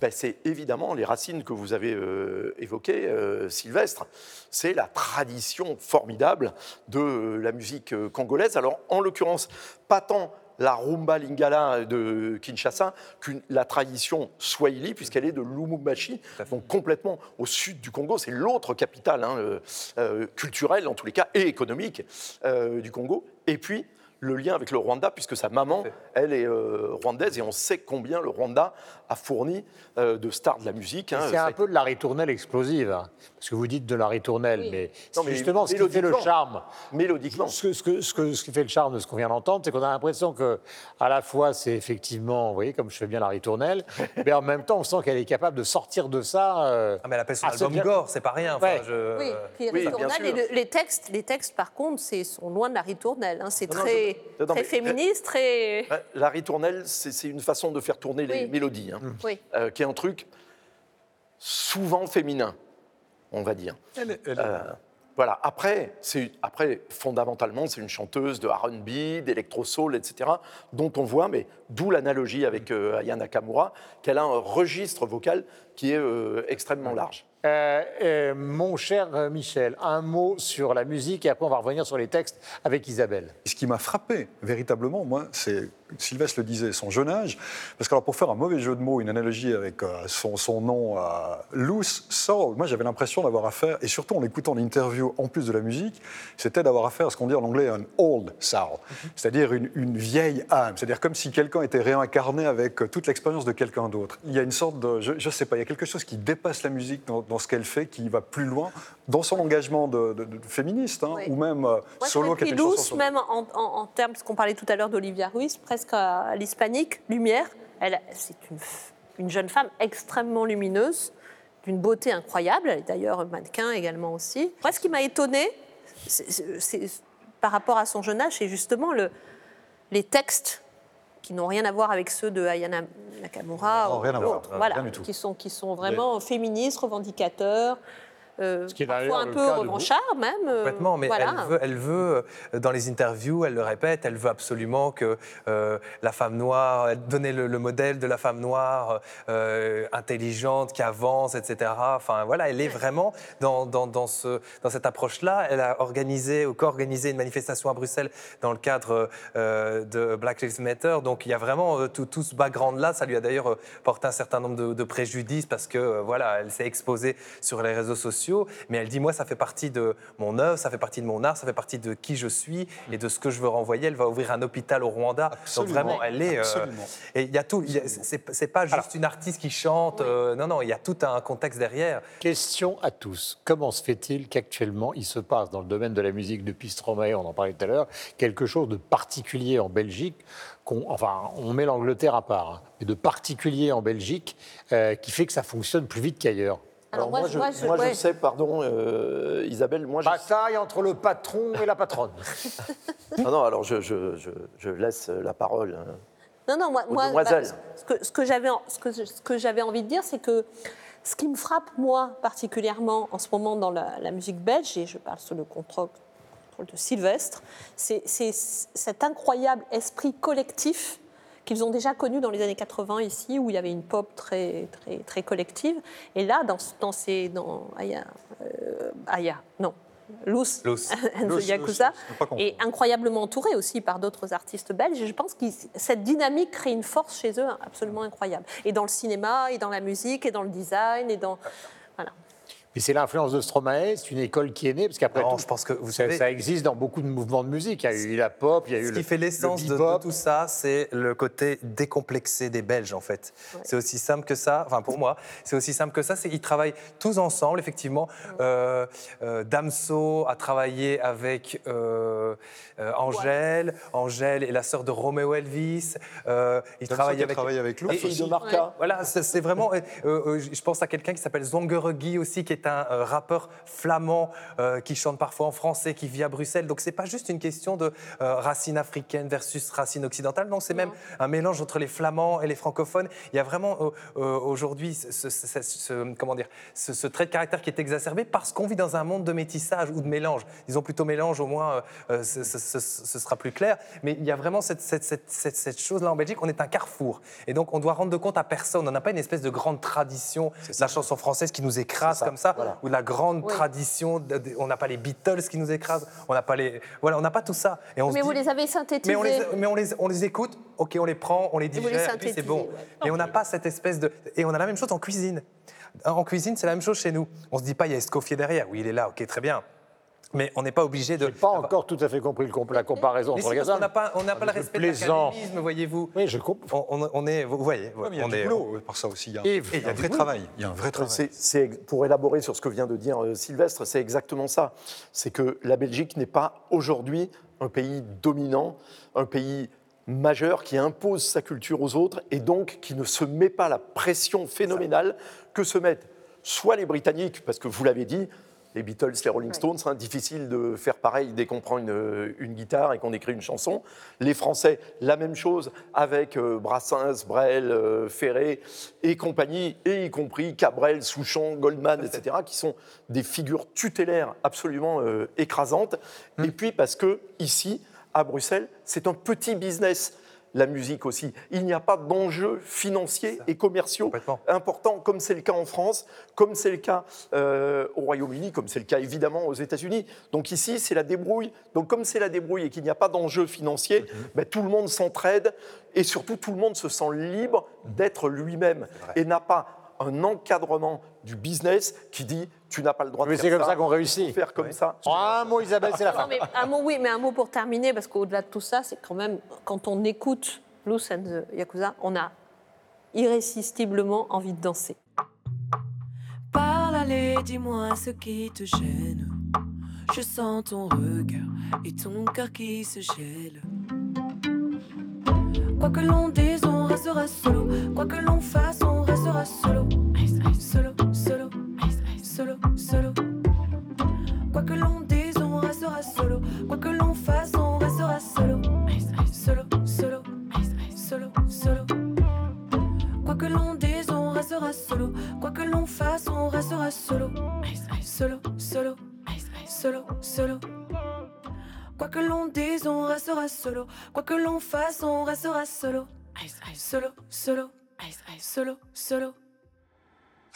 ben, c'est évidemment les racines que vous avez euh, évoquées, euh, Sylvestre. C'est la tradition formidable de euh, la musique congolaise. Alors, en l'occurrence, pas tant la rumba lingala de Kinshasa qu'une la tradition swahili, puisqu'elle est de Lumumbashi, donc complètement au sud du Congo. C'est l'autre capitale hein, euh, euh, culturelle, en tous les cas, et économique euh, du Congo. Et puis, le lien avec le Rwanda, puisque sa maman, elle est euh, rwandaise, et on sait combien le Rwanda a fourni euh, de stars de la musique. Hein, c'est un peu de la ritournelle explosive, hein, parce que vous dites de la ritournelle, mais, justement ce qui fait le charme. Mélodiquement. Ce, ce, ce, qui fait le charme de ce qu'on vient d'entendre, c'est qu'on a l'impression que, à la fois, c'est effectivement, vous voyez, comme je fais bien la ritournelle, mais en même temps, on sent qu'elle est capable de sortir de ça. Euh, ah, mais elle appelle son album Gore, c'est pas rien. Enfin, Oui, puis ritournelle, les, textes, les textes, par contre, sont loin de la ritournelle. Hein, c'est très très, féministe, très... La ritournelle, c'est une façon de faire tourner les mélodies, hein, euh, qui est un truc souvent féminin, on va dire. Euh, voilà. Après, après, fondamentalement, c'est une chanteuse de R&B, d'électro-soul, etc., dont on voit, mais d'où l'analogie avec euh, Aya Nakamura, qu'elle a un registre vocal qui est extrêmement large. Euh, euh, mon cher euh, Michel, un mot sur la musique et après on va revenir sur les textes avec Isabelle. Ce qui m'a frappé véritablement, moi, c'est Sylvestre le disait, son jeune âge. Parce que pour faire un mauvais jeu de mots, une analogie avec son, son, nom, Loose Soul, moi j'avais l'impression d'avoir affaire, et surtout en écoutant l'interview en plus de la musique, c'était d'avoir affaire à ce qu'on dit en anglais un old soul, c'est-à-dire une, une, vieille âme. C'est-à-dire comme si quelqu'un était réincarné avec toute l'expérience de quelqu'un d'autre. Il y a une sorte de, je, ne sais pas, il y a quelque chose qui dépasse la musique dans dans ce qu'elle fait qui va plus loin dans son engagement de, féministe, hein, ou même euh, solo quelque chose. même en, en, termes, parce qu'on parlait tout à l'heure d'Olivia Ruiz, presque à l'hispanique, Lumière, c'est une, une, jeune femme extrêmement lumineuse, d'une beauté incroyable, elle est d'ailleurs mannequin également aussi. Moi, ce qui m'a étonnée, par rapport à son jeune âge, c'est justement le, les textes qui n'ont rien à voir avec ceux de Ayana Nakamura non, rien à voir, voilà, rien du tout. qui sont qui sont vraiment féministes, revendicateurs, euh, Ce qui est parfois un peu revanchard même. Euh, Complètement, mais elle, veut, elle veut, euh, dans les interviews, elle le répète, elle veut absolument que la femme noire, elle donner le, modèle de la femme noire intelligente, qui avance, etc. Enfin voilà, elle est vraiment dans, dans, dans, ce, dans cette approche-là. Elle a organisé ou co-organisé une manifestation à Bruxelles dans le cadre de Black Lives Matter. Donc il y a vraiment tout, tout ce background-là. Ça lui a d'ailleurs porté un certain nombre de, de préjudices parce que voilà, elle s'est exposée sur les réseaux sociaux mais elle dit moi ça fait partie de mon œuvre, ça fait partie de mon art, ça fait partie de qui je suis et de ce que je veux renvoyer. Elle va ouvrir un hôpital au Rwanda. Donc vraiment, elle est. Euh, et il y a tout. C'est pas juste une artiste qui chante. Euh, non, non, il y a tout un contexte derrière. Question à tous. Comment se fait-il qu'actuellement il se passe dans le domaine de la musique depuis Stromae, on en parlait tout à l'heure, quelque chose de particulier en Belgique enfin, on met l'Angleterre à part, hein, mais de particulier en Belgique, euh, qui fait que ça fonctionne plus vite qu'ailleurs? Alors, moi, je, je, sais, pardon, euh, Isabelle, moi Bataille entre le patron et la patronne. non, non, alors je, laisse la parole. Hein, non, non, moi, moi bah, ce que, ce que j'avais ce que, j'avais envie de dire, c'est que ce qui me frappe, moi, particulièrement en ce moment dans la, musique belge, et je parle sous le contrôle, contrôle de Sylvestre, c'est cet incroyable esprit collectif qu'ils ont déjà connu dans les années 80 ici, où il y avait une pop très, très, très collective. Et là, dans, dans ces. Dans Aya, euh, Aya non. Loose, and Yakuza, est incroyablement entouré aussi par d'autres artistes belges. Et je pense que cette dynamique crée une force chez eux absolument incroyable. Et dans le cinéma, et dans la musique, et dans le design, et dans. Voilà. Et c'est l'influence de Stromae, c'est une école qui est née, parce qu'après tout, je pense que vous ça, savez, ça existe dans beaucoup de mouvements de musique. Il y a eu la pop, il y a eu Ce qui fait l'essence de, tout ça, c'est le côté décomplexé des Belges, en fait. C'est aussi simple que ça, enfin pour moi, c'est aussi simple que ça. C'est qu'ils travaillent tous ensemble, effectivement. Euh, euh, Damso a travaillé avec euh, Angèle, Angèle est la sœur de Romeo Elvis. il travaille avec, avec Lou, et, de Marca. Voilà, c'est vraiment. je pense à quelqu'un qui s'appelle Zongeregui aussi, qui est un euh, rappeur flamand euh, qui chante parfois en français, qui vit à Bruxelles. Donc c'est pas juste une question de euh, racine africaine versus racine occidentale. Non, c'est même un mélange entre les flamands et les francophones. Il y a vraiment aujourd'hui ce, comment dire, ce, trait de caractère qui est exacerbé parce qu'on vit dans un monde de métissage ou de mélange. Disons plutôt mélange, au moins ce, sera plus clair. Mais il y a vraiment cette, cette chose-là en Belgique. On est un carrefour. Et donc on doit rendre de compte à personne. On n'a pas une espèce de grande tradition de la chanson française qui nous écrase comme ça ou la grande tradition. on n'a pas les Beatles qui nous écrasent, on n'a pas les, voilà, on n'a pas tout ça. Et on mais vous les avez synthétisés. Mais on les, mais on les, on les écoute. Ok, on les prend, on les digère, c'est bon. Et on n'a pas cette espèce de, et on a la même chose en cuisine. En cuisine, c'est la même chose chez nous. On se dit pas, il y a Escoffier derrière. Oui, il est là. Ok, très bien. Mais on n'est pas obligé de. Je pas encore tout à fait compris la comparaison entre On n'a pas, on n'a pas le respect de l'académisme, voyez-vous. Oui, je comprends. On, on, est, vous voyez, il y a on du est. boulot, par ça aussi. Il y a, il y a un vrai travail. Il y a un vrai travail. C'est, pour élaborer sur ce que vient de dire euh, Sylvestre, c'est exactement ça. C'est que la Belgique n'est pas aujourd'hui un pays dominant, un pays majeur qui impose sa culture aux autres et donc qui ne se met pas la pression phénoménale que se mettent soit les Britanniques, parce que vous l'avez dit, les Beatles, les Rolling Stones, c'est hein, difficile de faire pareil dès qu'on prend une, guitare et qu'on écrit une chanson. Les Français, la même chose avec euh, Brassens, Brel, euh, Ferré et compagnie, et y compris Cabrel, Souchon, Goldman, etc., qui sont des figures tutélaires absolument euh, écrasantes. Hum. Et puis parce que ici, à Bruxelles, c'est un petit business la musique aussi. Il n'y a pas d'enjeux financiers et commerciaux importants, comme c'est le cas en France, comme c'est le cas euh, au Royaume-Uni, comme c'est le cas évidemment aux États-Unis. Donc ici, c'est la débrouille. Donc comme c'est la débrouille et qu'il n'y a pas d'enjeux financiers, mhm. ben, tout le monde s'entraide et surtout tout le monde se sent libre d'être lui-même et n'a pas un encadrement du business qui dit tu n'as pas le droit de faire ça. Mais c'est comme ça qu'on réussit. Faire comme ça. un mot, Isabelle, c'est la fin. un mot, oui, mais un mot pour terminer, parce qu'au-delà de tout ça, c'est quand même, quand on écoute Blues and the Yakuza, on a irrésistiblement envie de danser. Parle, allez, dis-moi ce qui te gêne. Je sens ton regard et ton cœur qui se gèle. Quoi que l'on dise, on restera solo. Quoi que l'on fasse, on restera solo. Solo, solo, solo, solo. Quoi que l'on dise, on restera solo. Quoi que l'on fasse, on restera solo. Solo, solo, solo, solo. Quoi que l'on dise, on restera solo. Quoi que l'on fasse, on restera solo. Solo, solo, solo, solo. Quoi que l'on dise, on restera solo. Quoi que l'on fasse, on restera solo. Solo, solo, solo, solo.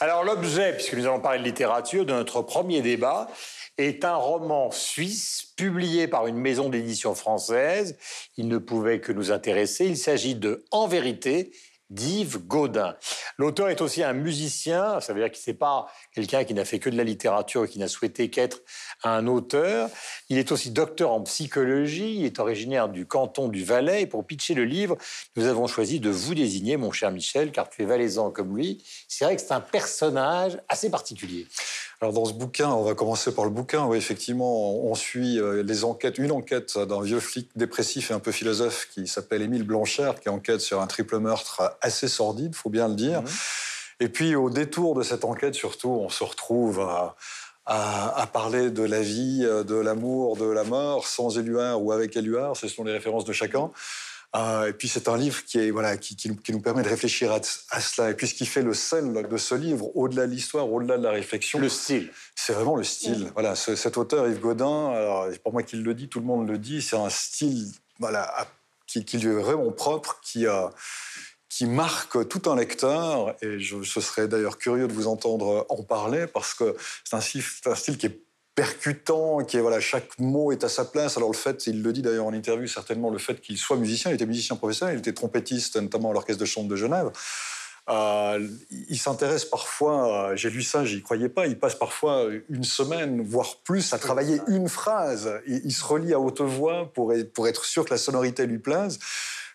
Alors l'objet, puisque nous allons parler de littérature, de notre premier débat, est un roman suisse publié par une maison d'édition française. Il ne pouvait que nous intéresser. Il s'agit de En vérité, d'Yves Gaudin. L'auteur est aussi un musicien, ça veut dire qu'il n'est pas quelqu'un qui n'a fait que de la littérature et qui n'a souhaité qu'être un auteur. Il est aussi docteur en psychologie, il est originaire du canton du Valais pour pitcher le livre, nous avons choisi de vous désigner, mon cher Michel, car tu es valaisan comme lui. C'est vrai que c'est un personnage assez particulier. Alors dans ce bouquin, on va commencer par le bouquin. Oui, effectivement, on suit euh, les enquêtes, une enquête d'un vieux flic dépressif et un peu philosophe qui s'appelle Émile Blanchard, qui enquête sur un triple meurtre assez sordide, faut bien le dire. Mhm. Et puis au détour de cette enquête, surtout, on se retrouve à, à, parler de la vie, de l'amour, de la mort, sans éluard ou avec éluard, ce sont les références de chacun. Euh, et puis c'est un livre qui, est, voilà, qui, qui, nous permet de réfléchir à, cela. Et puis ce qui fait le sel de ce livre, au-delà de l'histoire, au-delà de la réflexion, le style. C'est vraiment le style. Voilà, cet auteur Yves Godin, alors pour moi qui le dit, tout le monde le dit, c'est un style voilà, qui, qui lui est vraiment propre, qui a qui marque tout un lecteur, et je, ce serait d'ailleurs curieux de vous entendre en parler, parce que c'est un, style qui est percutant, qui est voilà, chaque mot est à sa place. Alors le fait, il le dit d'ailleurs en interview, certainement le fait qu'il soit musicien, il était musicien professionnel, il était trompettiste notamment à l'orchestre de chambre de Genève. Euh, il s'intéresse parfois, j'ai lu ça, j'y croyais pas, il passe parfois une semaine, voire plus, à travailler une phrase. Il, il se relie à haute voix pour, pour être sûr que la sonorité lui plaise.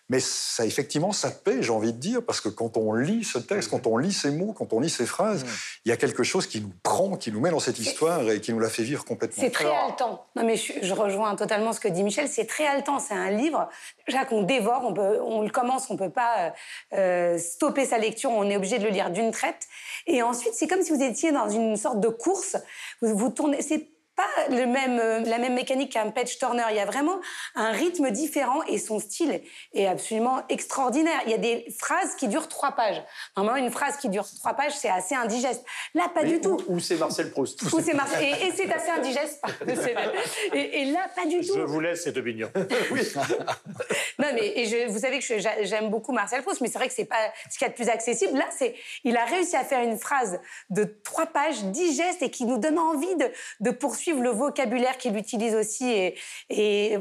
Mais ça, effectivement, ça paie, j'ai envie de dire, parce que quand on lit ce texte, quand on lit ces mots, quand on lit ces phrases, il y a quelque chose qui nous prend, qui nous met dans cette histoire et qui nous la fait vivre complètement. C'est très haletant. Non, mais je, rejoins totalement ce que dit Michel. C'est très haletant. C'est un livre, déjà qu'on dévore, on, peut, on le commence, on ne peut pas euh, stopper sa lecture, on est obligé de le lire d'une traite. Et ensuite, c'est comme si vous étiez dans une sorte de course. Vous, vous tournez. C'est pas le même, euh, la même mécanique qu'un Patch Turner. Il y a vraiment un rythme différent et son style est absolument extraordinaire. Il y a des phrases qui durent trois pages. Normalement, une phrase qui dure trois pages, c'est assez indigeste. Là, pas du tout. Ou c'est Marcel Proust. Ou c'est Marcel... Et, c'est assez indigeste. et, et, là, pas du tout. Je vous laisse cette opinion. oui. non, mais et je, vous savez que j'aime beaucoup Marcel Proust, mais c'est vrai que c'est pas ce qu'il y a de plus accessible. Là, c'est il a réussi à faire une phrase de trois pages digeste et qui nous donne envie de, de poursuivre le vocabulaire qu'il utilise aussi et,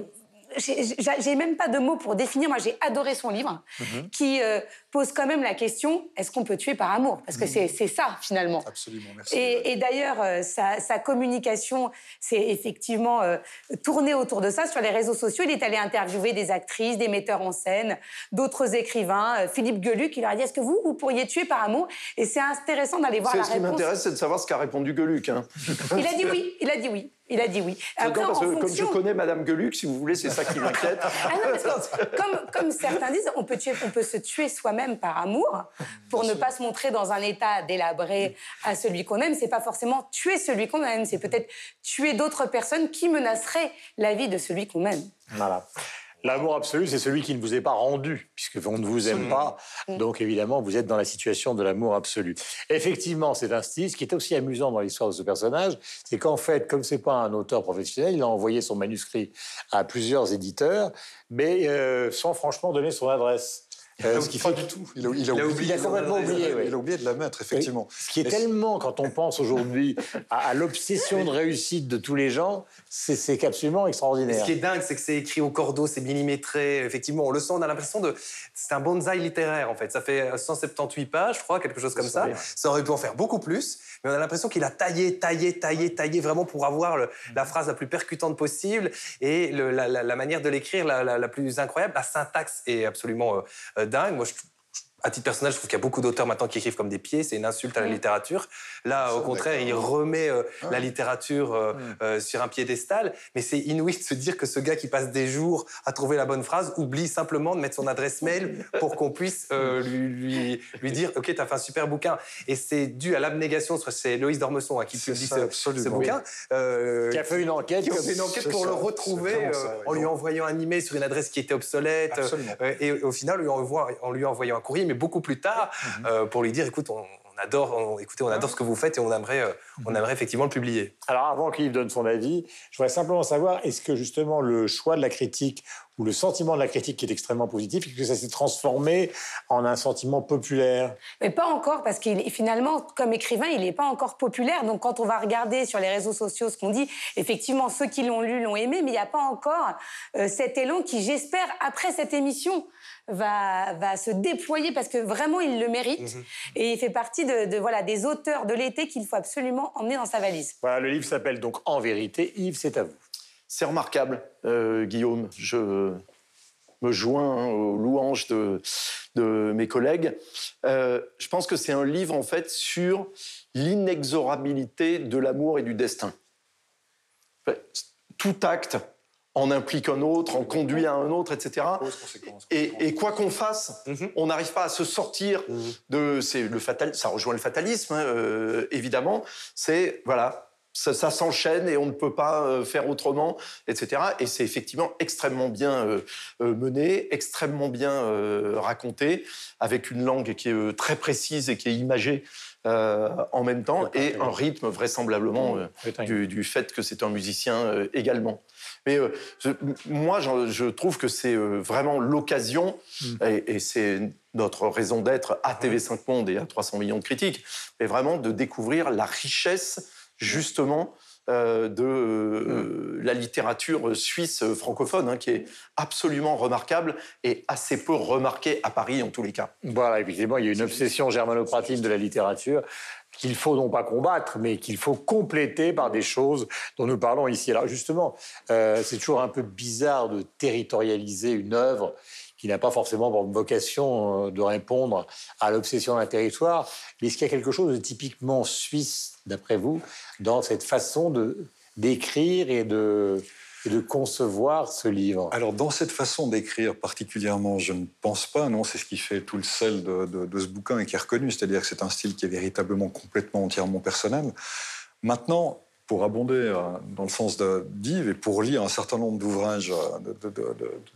j'ai même pas de mots pour définir. Moi, j'ai adoré son livre, mhm. qui euh, pose quand même la question est-ce qu'on peut tuer par amour? Parce que mhm. c'est ça, finalement. Absolument, merci. Et, d'ailleurs, euh, sa, communication s'est effectivement euh, tournée autour de ça. Sur les réseaux sociaux, il est allé interviewer des actrices, des metteurs en scène, d'autres écrivains. Philippe Geluc, il leur a dit est-ce que vous, vous pourriez tuer par amour? Et c'est intéressant d'aller voir la réponse. Ce qui m'intéresse, c'est de savoir ce qu'a répondu Geluc. Hein. Il a dit oui, il a dit oui. Il a dit oui. Après, parce que, Comme je connais Madame Geluc, si vous voulez, c'est ça qui m'inquiète. Ah comme, comme, certains disent, on peut, tuer, on peut se tuer soi-même par amour pour ne pas se montrer dans un état délabré à celui qu'on aime. C'est pas forcément tuer celui qu'on aime, c'est peut-être tuer d'autres personnes qui menaceraient la vie de celui qu'on aime. Voilà. L'amour absolu, c'est celui qui ne vous est pas rendu, puisque on ne vous aime pas. Mm. Donc, évidemment, vous êtes dans la situation de l'amour absolu. Effectivement, c'est un style. Ce qui est aussi amusant dans l'histoire de ce personnage, c'est qu'en fait, comme c'est pas un auteur professionnel, il a envoyé son manuscrit à plusieurs éditeurs, mais euh, sans franchement donner son adresse. Euh, ce qui fait du tout. Il a, oublié, complètement oublié. Il a oublié de la mettre, effectivement. Ce qui est tellement, quand on pense aujourd'hui à, l'obsession de réussite de tous les gens, c'est absolument extraordinaire. Ce qui est dingue, c'est que c'est écrit au cordeau, c'est millimétré. Effectivement, on le sent, on a l'impression de. C'est un bonsaï littéraire, en fait. Ça fait 178 pages, je crois, quelque chose comme ça. Ça aurait pu en faire beaucoup plus, mais on a l'impression qu'il a taillé, taillé, taillé, taillé, vraiment pour avoir la phrase la plus percutante possible et la, manière de l'écrire la, plus incroyable. La syntaxe est absolument. Euh, dingue. Moi, je, à titre personnel, je trouve qu'il y a beaucoup d'auteurs maintenant qui écrivent comme des pieds, c'est une insulte à la littérature. Là, au contraire, il remet euh, ah. la littérature euh, euh, sur un piédestal, mais c'est inouï de se dire que ce gars qui passe des jours à trouver la bonne phrase oublie simplement de mettre son adresse mail pour qu'on puisse lui, lui, lui, dire « Ok, tu as fait un super bouquin ». Et c'est dû à l'abnégation, c'est Loïs Dormesson hein, qui publie ce, ce, bouquin. qui a fait une enquête. Qui a fait une enquête pour le retrouver en lui envoyant un email sur une adresse qui était obsolète. et au final, en lui envoyant un courrier, beaucoup plus tard euh, pour lui dire écoute, on, adore, écoutez, on adore ce que vous faites et on aimerait, euh, on aimerait effectivement le publier. Alors avant qu'il donne son avis, je voudrais simplement savoir est-ce que justement le choix de la critique ou le sentiment de la critique qui est extrêmement positif, est-ce que ça s'est transformé en un sentiment populaire Mais pas encore, parce qu'il finalement, comme écrivain, il n'est pas encore populaire. Donc quand on va regarder sur les réseaux sociaux ce qu'on dit, effectivement, ceux qui l'ont lu l'ont aimé, mais il n'y a pas encore euh, cet élan qui, j'espère, après cette émission, va, va se déployer parce que vraiment il le mérite mhm. et il fait partie de, voilà des auteurs de l'été qu'il faut absolument emmener dans sa valise. Voilà, le livre s'appelle donc En vérité. Yves, c'est à vous. C'est remarquable, euh, Guillaume. Je me joins hein, aux louanges de, de mes collègues. Euh, je pense que c'est un livre en fait sur l'inexorabilité de l'amour et du destin. Tout acte en implique un autre, en conduit à un autre, etc. Et, quoi qu'on fasse, mhm. on n'arrive pas à se sortir mhm. de. C'est le fatal, ça rejoint le fatalisme, hein, euh, évidemment. C'est voilà, ça, s'enchaîne et on ne peut pas euh, faire autrement, etc. Et c'est effectivement extrêmement bien euh, mené, extrêmement bien raconté, avec une langue qui est très précise et qui est imagée. en même temps, et un rythme vraisemblablement du, du, fait que c'est un musicien également. Mais euh, moi, je, trouve que c'est euh, vraiment l'occasion, mm. et, c'est notre raison d'être à TV5 Monde et à 300 millions de critiques, mais vraiment de découvrir la richesse, justement, euh, de mm. la littérature suisse francophone, hein, qui est absolument remarquable et assez peu remarquée à Paris en tous les cas. Voilà, évidemment, il y a une obsession germanopratine de la littérature qu'il faut non pas combattre, mais qu'il faut compléter par des choses dont nous parlons ici. Alors justement, euh, c'est toujours un peu bizarre de territorialiser une œuvre n'a pas forcément pour vocation euh, de répondre à l'obsession d'un territoire. Mais est-ce qu'il y a quelque chose de typiquement suisse, d'après vous, dans cette façon de d'écrire et de de concevoir ce livre? Alors, dans cette façon d'écrire particulièrement, je ne pense pas. Non, c'est ce qui fait tout le sel de, ce bouquin et qui est reconnu. C'est-à-dire que c'est un style qui est véritablement complètement, entièrement personnel. Maintenant, pour abonder euh, dans le sens d'Yves et pour lire un certain nombre d'ouvrages euh,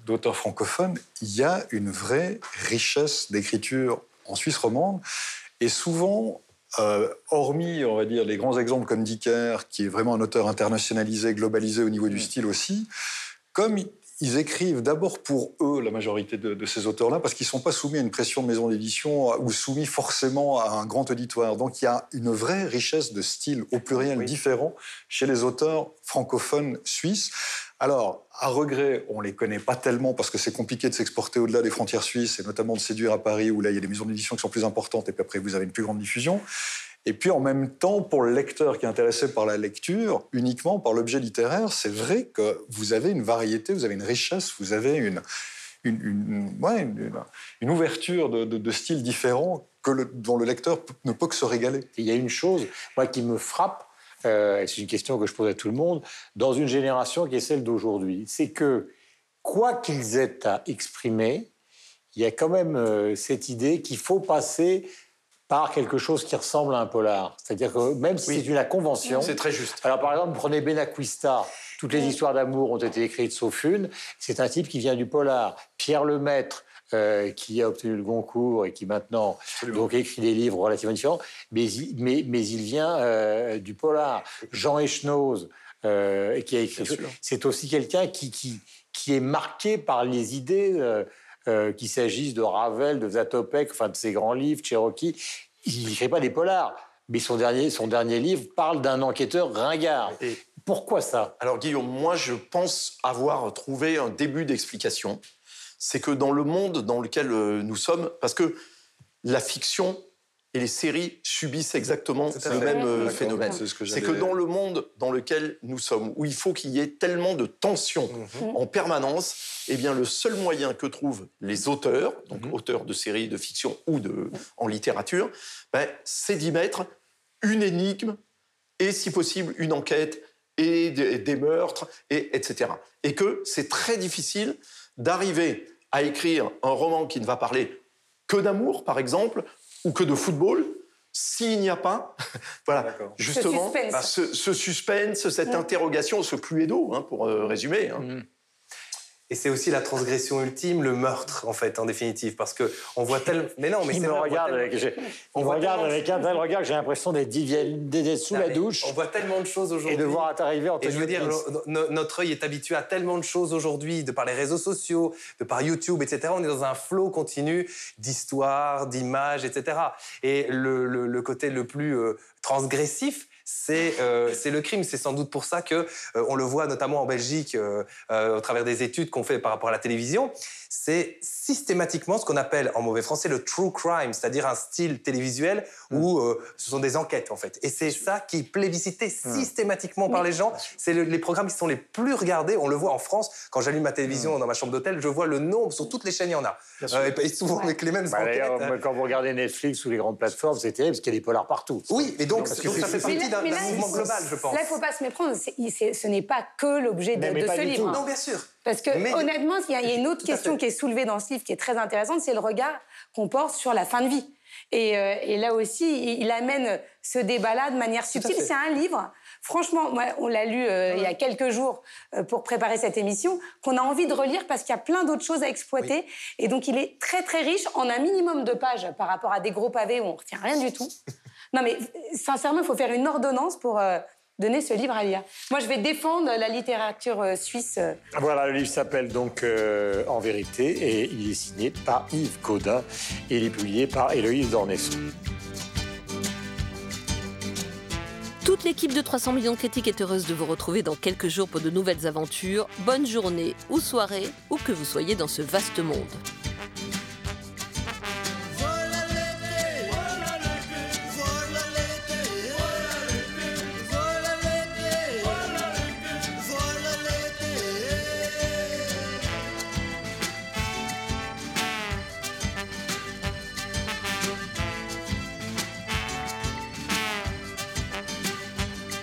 d'auteurs francophones, il y a une vraie richesse d'écriture en Suisse romande. Et souvent, euh, hormis, on va dire, les grands exemples comme Dicker, qui est vraiment un auteur internationalisé, globalisé au niveau du mm. style aussi, comme ils écrivent d'abord pour eux, la majorité de, ces auteurs-là, parce qu'ils ne sont pas soumis à une pression de maison d'édition ou soumis forcément à un grand auditoire. Donc il y a une vraie richesse de style au pluriel différent chez les auteurs francophones suisses Alors, à regret, on ne les connaît pas tellement parce que c'est compliqué de s'exporter au-delà des frontières suisses et notamment de séduire à Paris où là, il y a des maisons d'édition qui sont plus importantes et puis après, vous avez une plus grande diffusion. Et puis en même temps, pour le lecteur qui est intéressé par la lecture, uniquement par l'objet littéraire, c'est vrai que vous avez une variété, vous avez une richesse, vous avez une, ouverture de, de, styles différents que dont le lecteur ne peut que se régaler. Il y a une chose, qui me frappe, euh, c'est une question que je pose à tout le monde, dans une génération qui est celle d'aujourd'hui, c'est que quoi qu'ils aient à exprimer, il y a quand même euh, cette idée qu'il faut passer par quelque chose qui ressemble à un polar. C'est-à-dire que même si c'est une la convention... C'est très juste. Alors par exemple, prenez Benacquista, toutes les histoires d'amour ont été écrites sauf une. C'est un type qui vient du polar. Pierre Lemaître, euh, qui a obtenu le Goncourt et qui maintenant donc écrit des livres relativement différents, mais, mais, mais il vient euh, du polar. Jean Echnoz, euh, qui a écrit. C'est aussi quelqu'un qui, qui, qui, est marqué par les idées, euh, qu'il s'agisse de Ravel, de Zatopek, enfin de ses grands livres, Cherokee. Il n'écrit pas des polars. Mais son dernier, son dernier livre parle d'un enquêteur ringard. Pourquoi ça? Alors Guillaume, moi je pense avoir trouvé un début d'explication. C'est que dans le monde dans lequel euh, nous sommes, parce que la fiction et les séries subissent exactement le même euh, phénomène. C'est que, dans le monde dans lequel nous sommes, où il faut qu'il y ait tellement de tensions mhm. en permanence, eh bien le seul moyen que trouvent les auteurs, donc mhm. auteurs de séries de fiction ou de, en littérature, ben, c'est d'y mettre une énigme et si possible une enquête et des, meurtres, et, etc. Et que c'est très difficile d'arriver à écrire un roman qui ne va parler que d'amour, par exemple, ou que de football, s'il n'y a pas, voilà, justement, ce suspense. cette interrogation, ce cluedo, hein, pour euh, résumer. Hein. Mm. Et c'est aussi la transgression ultime, le meurtre, en fait, en définitive, parce que on voit tellement. Mais non, mais c'est me regarde avec, on, regarde avec un tel regard que j'ai l'impression d'être sous la douche. On voit tellement de choses aujourd'hui. Et de voir arriver en Et je veux dire, notre œil est habitué à tellement de choses aujourd'hui, de par les réseaux sociaux, de par YouTube, etc. On est dans un flot continu d'histoires, d'images, etc. Et le, le, côté le plus euh, transgressif, euh, c'est le crime. C'est sans doute pour ça que euh, on le voit notamment en Belgique euh, au travers des études qu'on fait par rapport à la télévision. C'est systématiquement ce qu'on appelle en mauvais français le true crime, c'est-à-dire un style télévisuel mm. où ce sont des enquêtes en fait. Et c'est ça qui est plébiscité mm. systématiquement par les gens. C'est les programmes qui sont les plus regardés. On le voit en France. Quand j'allume ma télévision mm. dans ma chambre d'hôtel, je vois le nombre sur toutes les chaînes il y en a. et, souvent avec les mêmes bah, enquêtes. Quand vous regardez Netflix ou les grandes plateformes, c'est terrible parce qu'il y a des polars partout. Oui, et donc, ça fait partie d'un mouvement global, je pense. Là, il ne faut pas se méprendre. ce n'est pas que l'objet de, ce livre. Non, bien sûr. Parce que, honnêtement, il y, a une autre question qui est soulevée dans ce livre qui est très intéressante, c'est le regard qu'on porte sur la fin de vie. Et, euh, là aussi, il amène ce débat-là de manière subtile. C'est un livre, franchement, on l'a lu euh, il y a quelques jours euh, pour préparer cette émission, qu'on a envie de relire parce qu'il y a plein d'autres choses à exploiter. Et donc, il est très, très riche en un minimum de pages par rapport à des gros pavés où on ne retient rien du tout. Non, mais sincèrement, il faut faire une ordonnance pour euh, donner ce livre à lire. Moi, je vais défendre la littérature euh, suisse. Euh. Voilà, le livre s'appelle donc En vérité et il est signé par Yves Codin et il est publié par Héloïse Dornesson. Toute l'équipe de 300 millions de critiques est heureuse de vous retrouver dans quelques jours pour de nouvelles aventures. Bonne journée ou soirée, où que vous soyez dans ce vaste monde.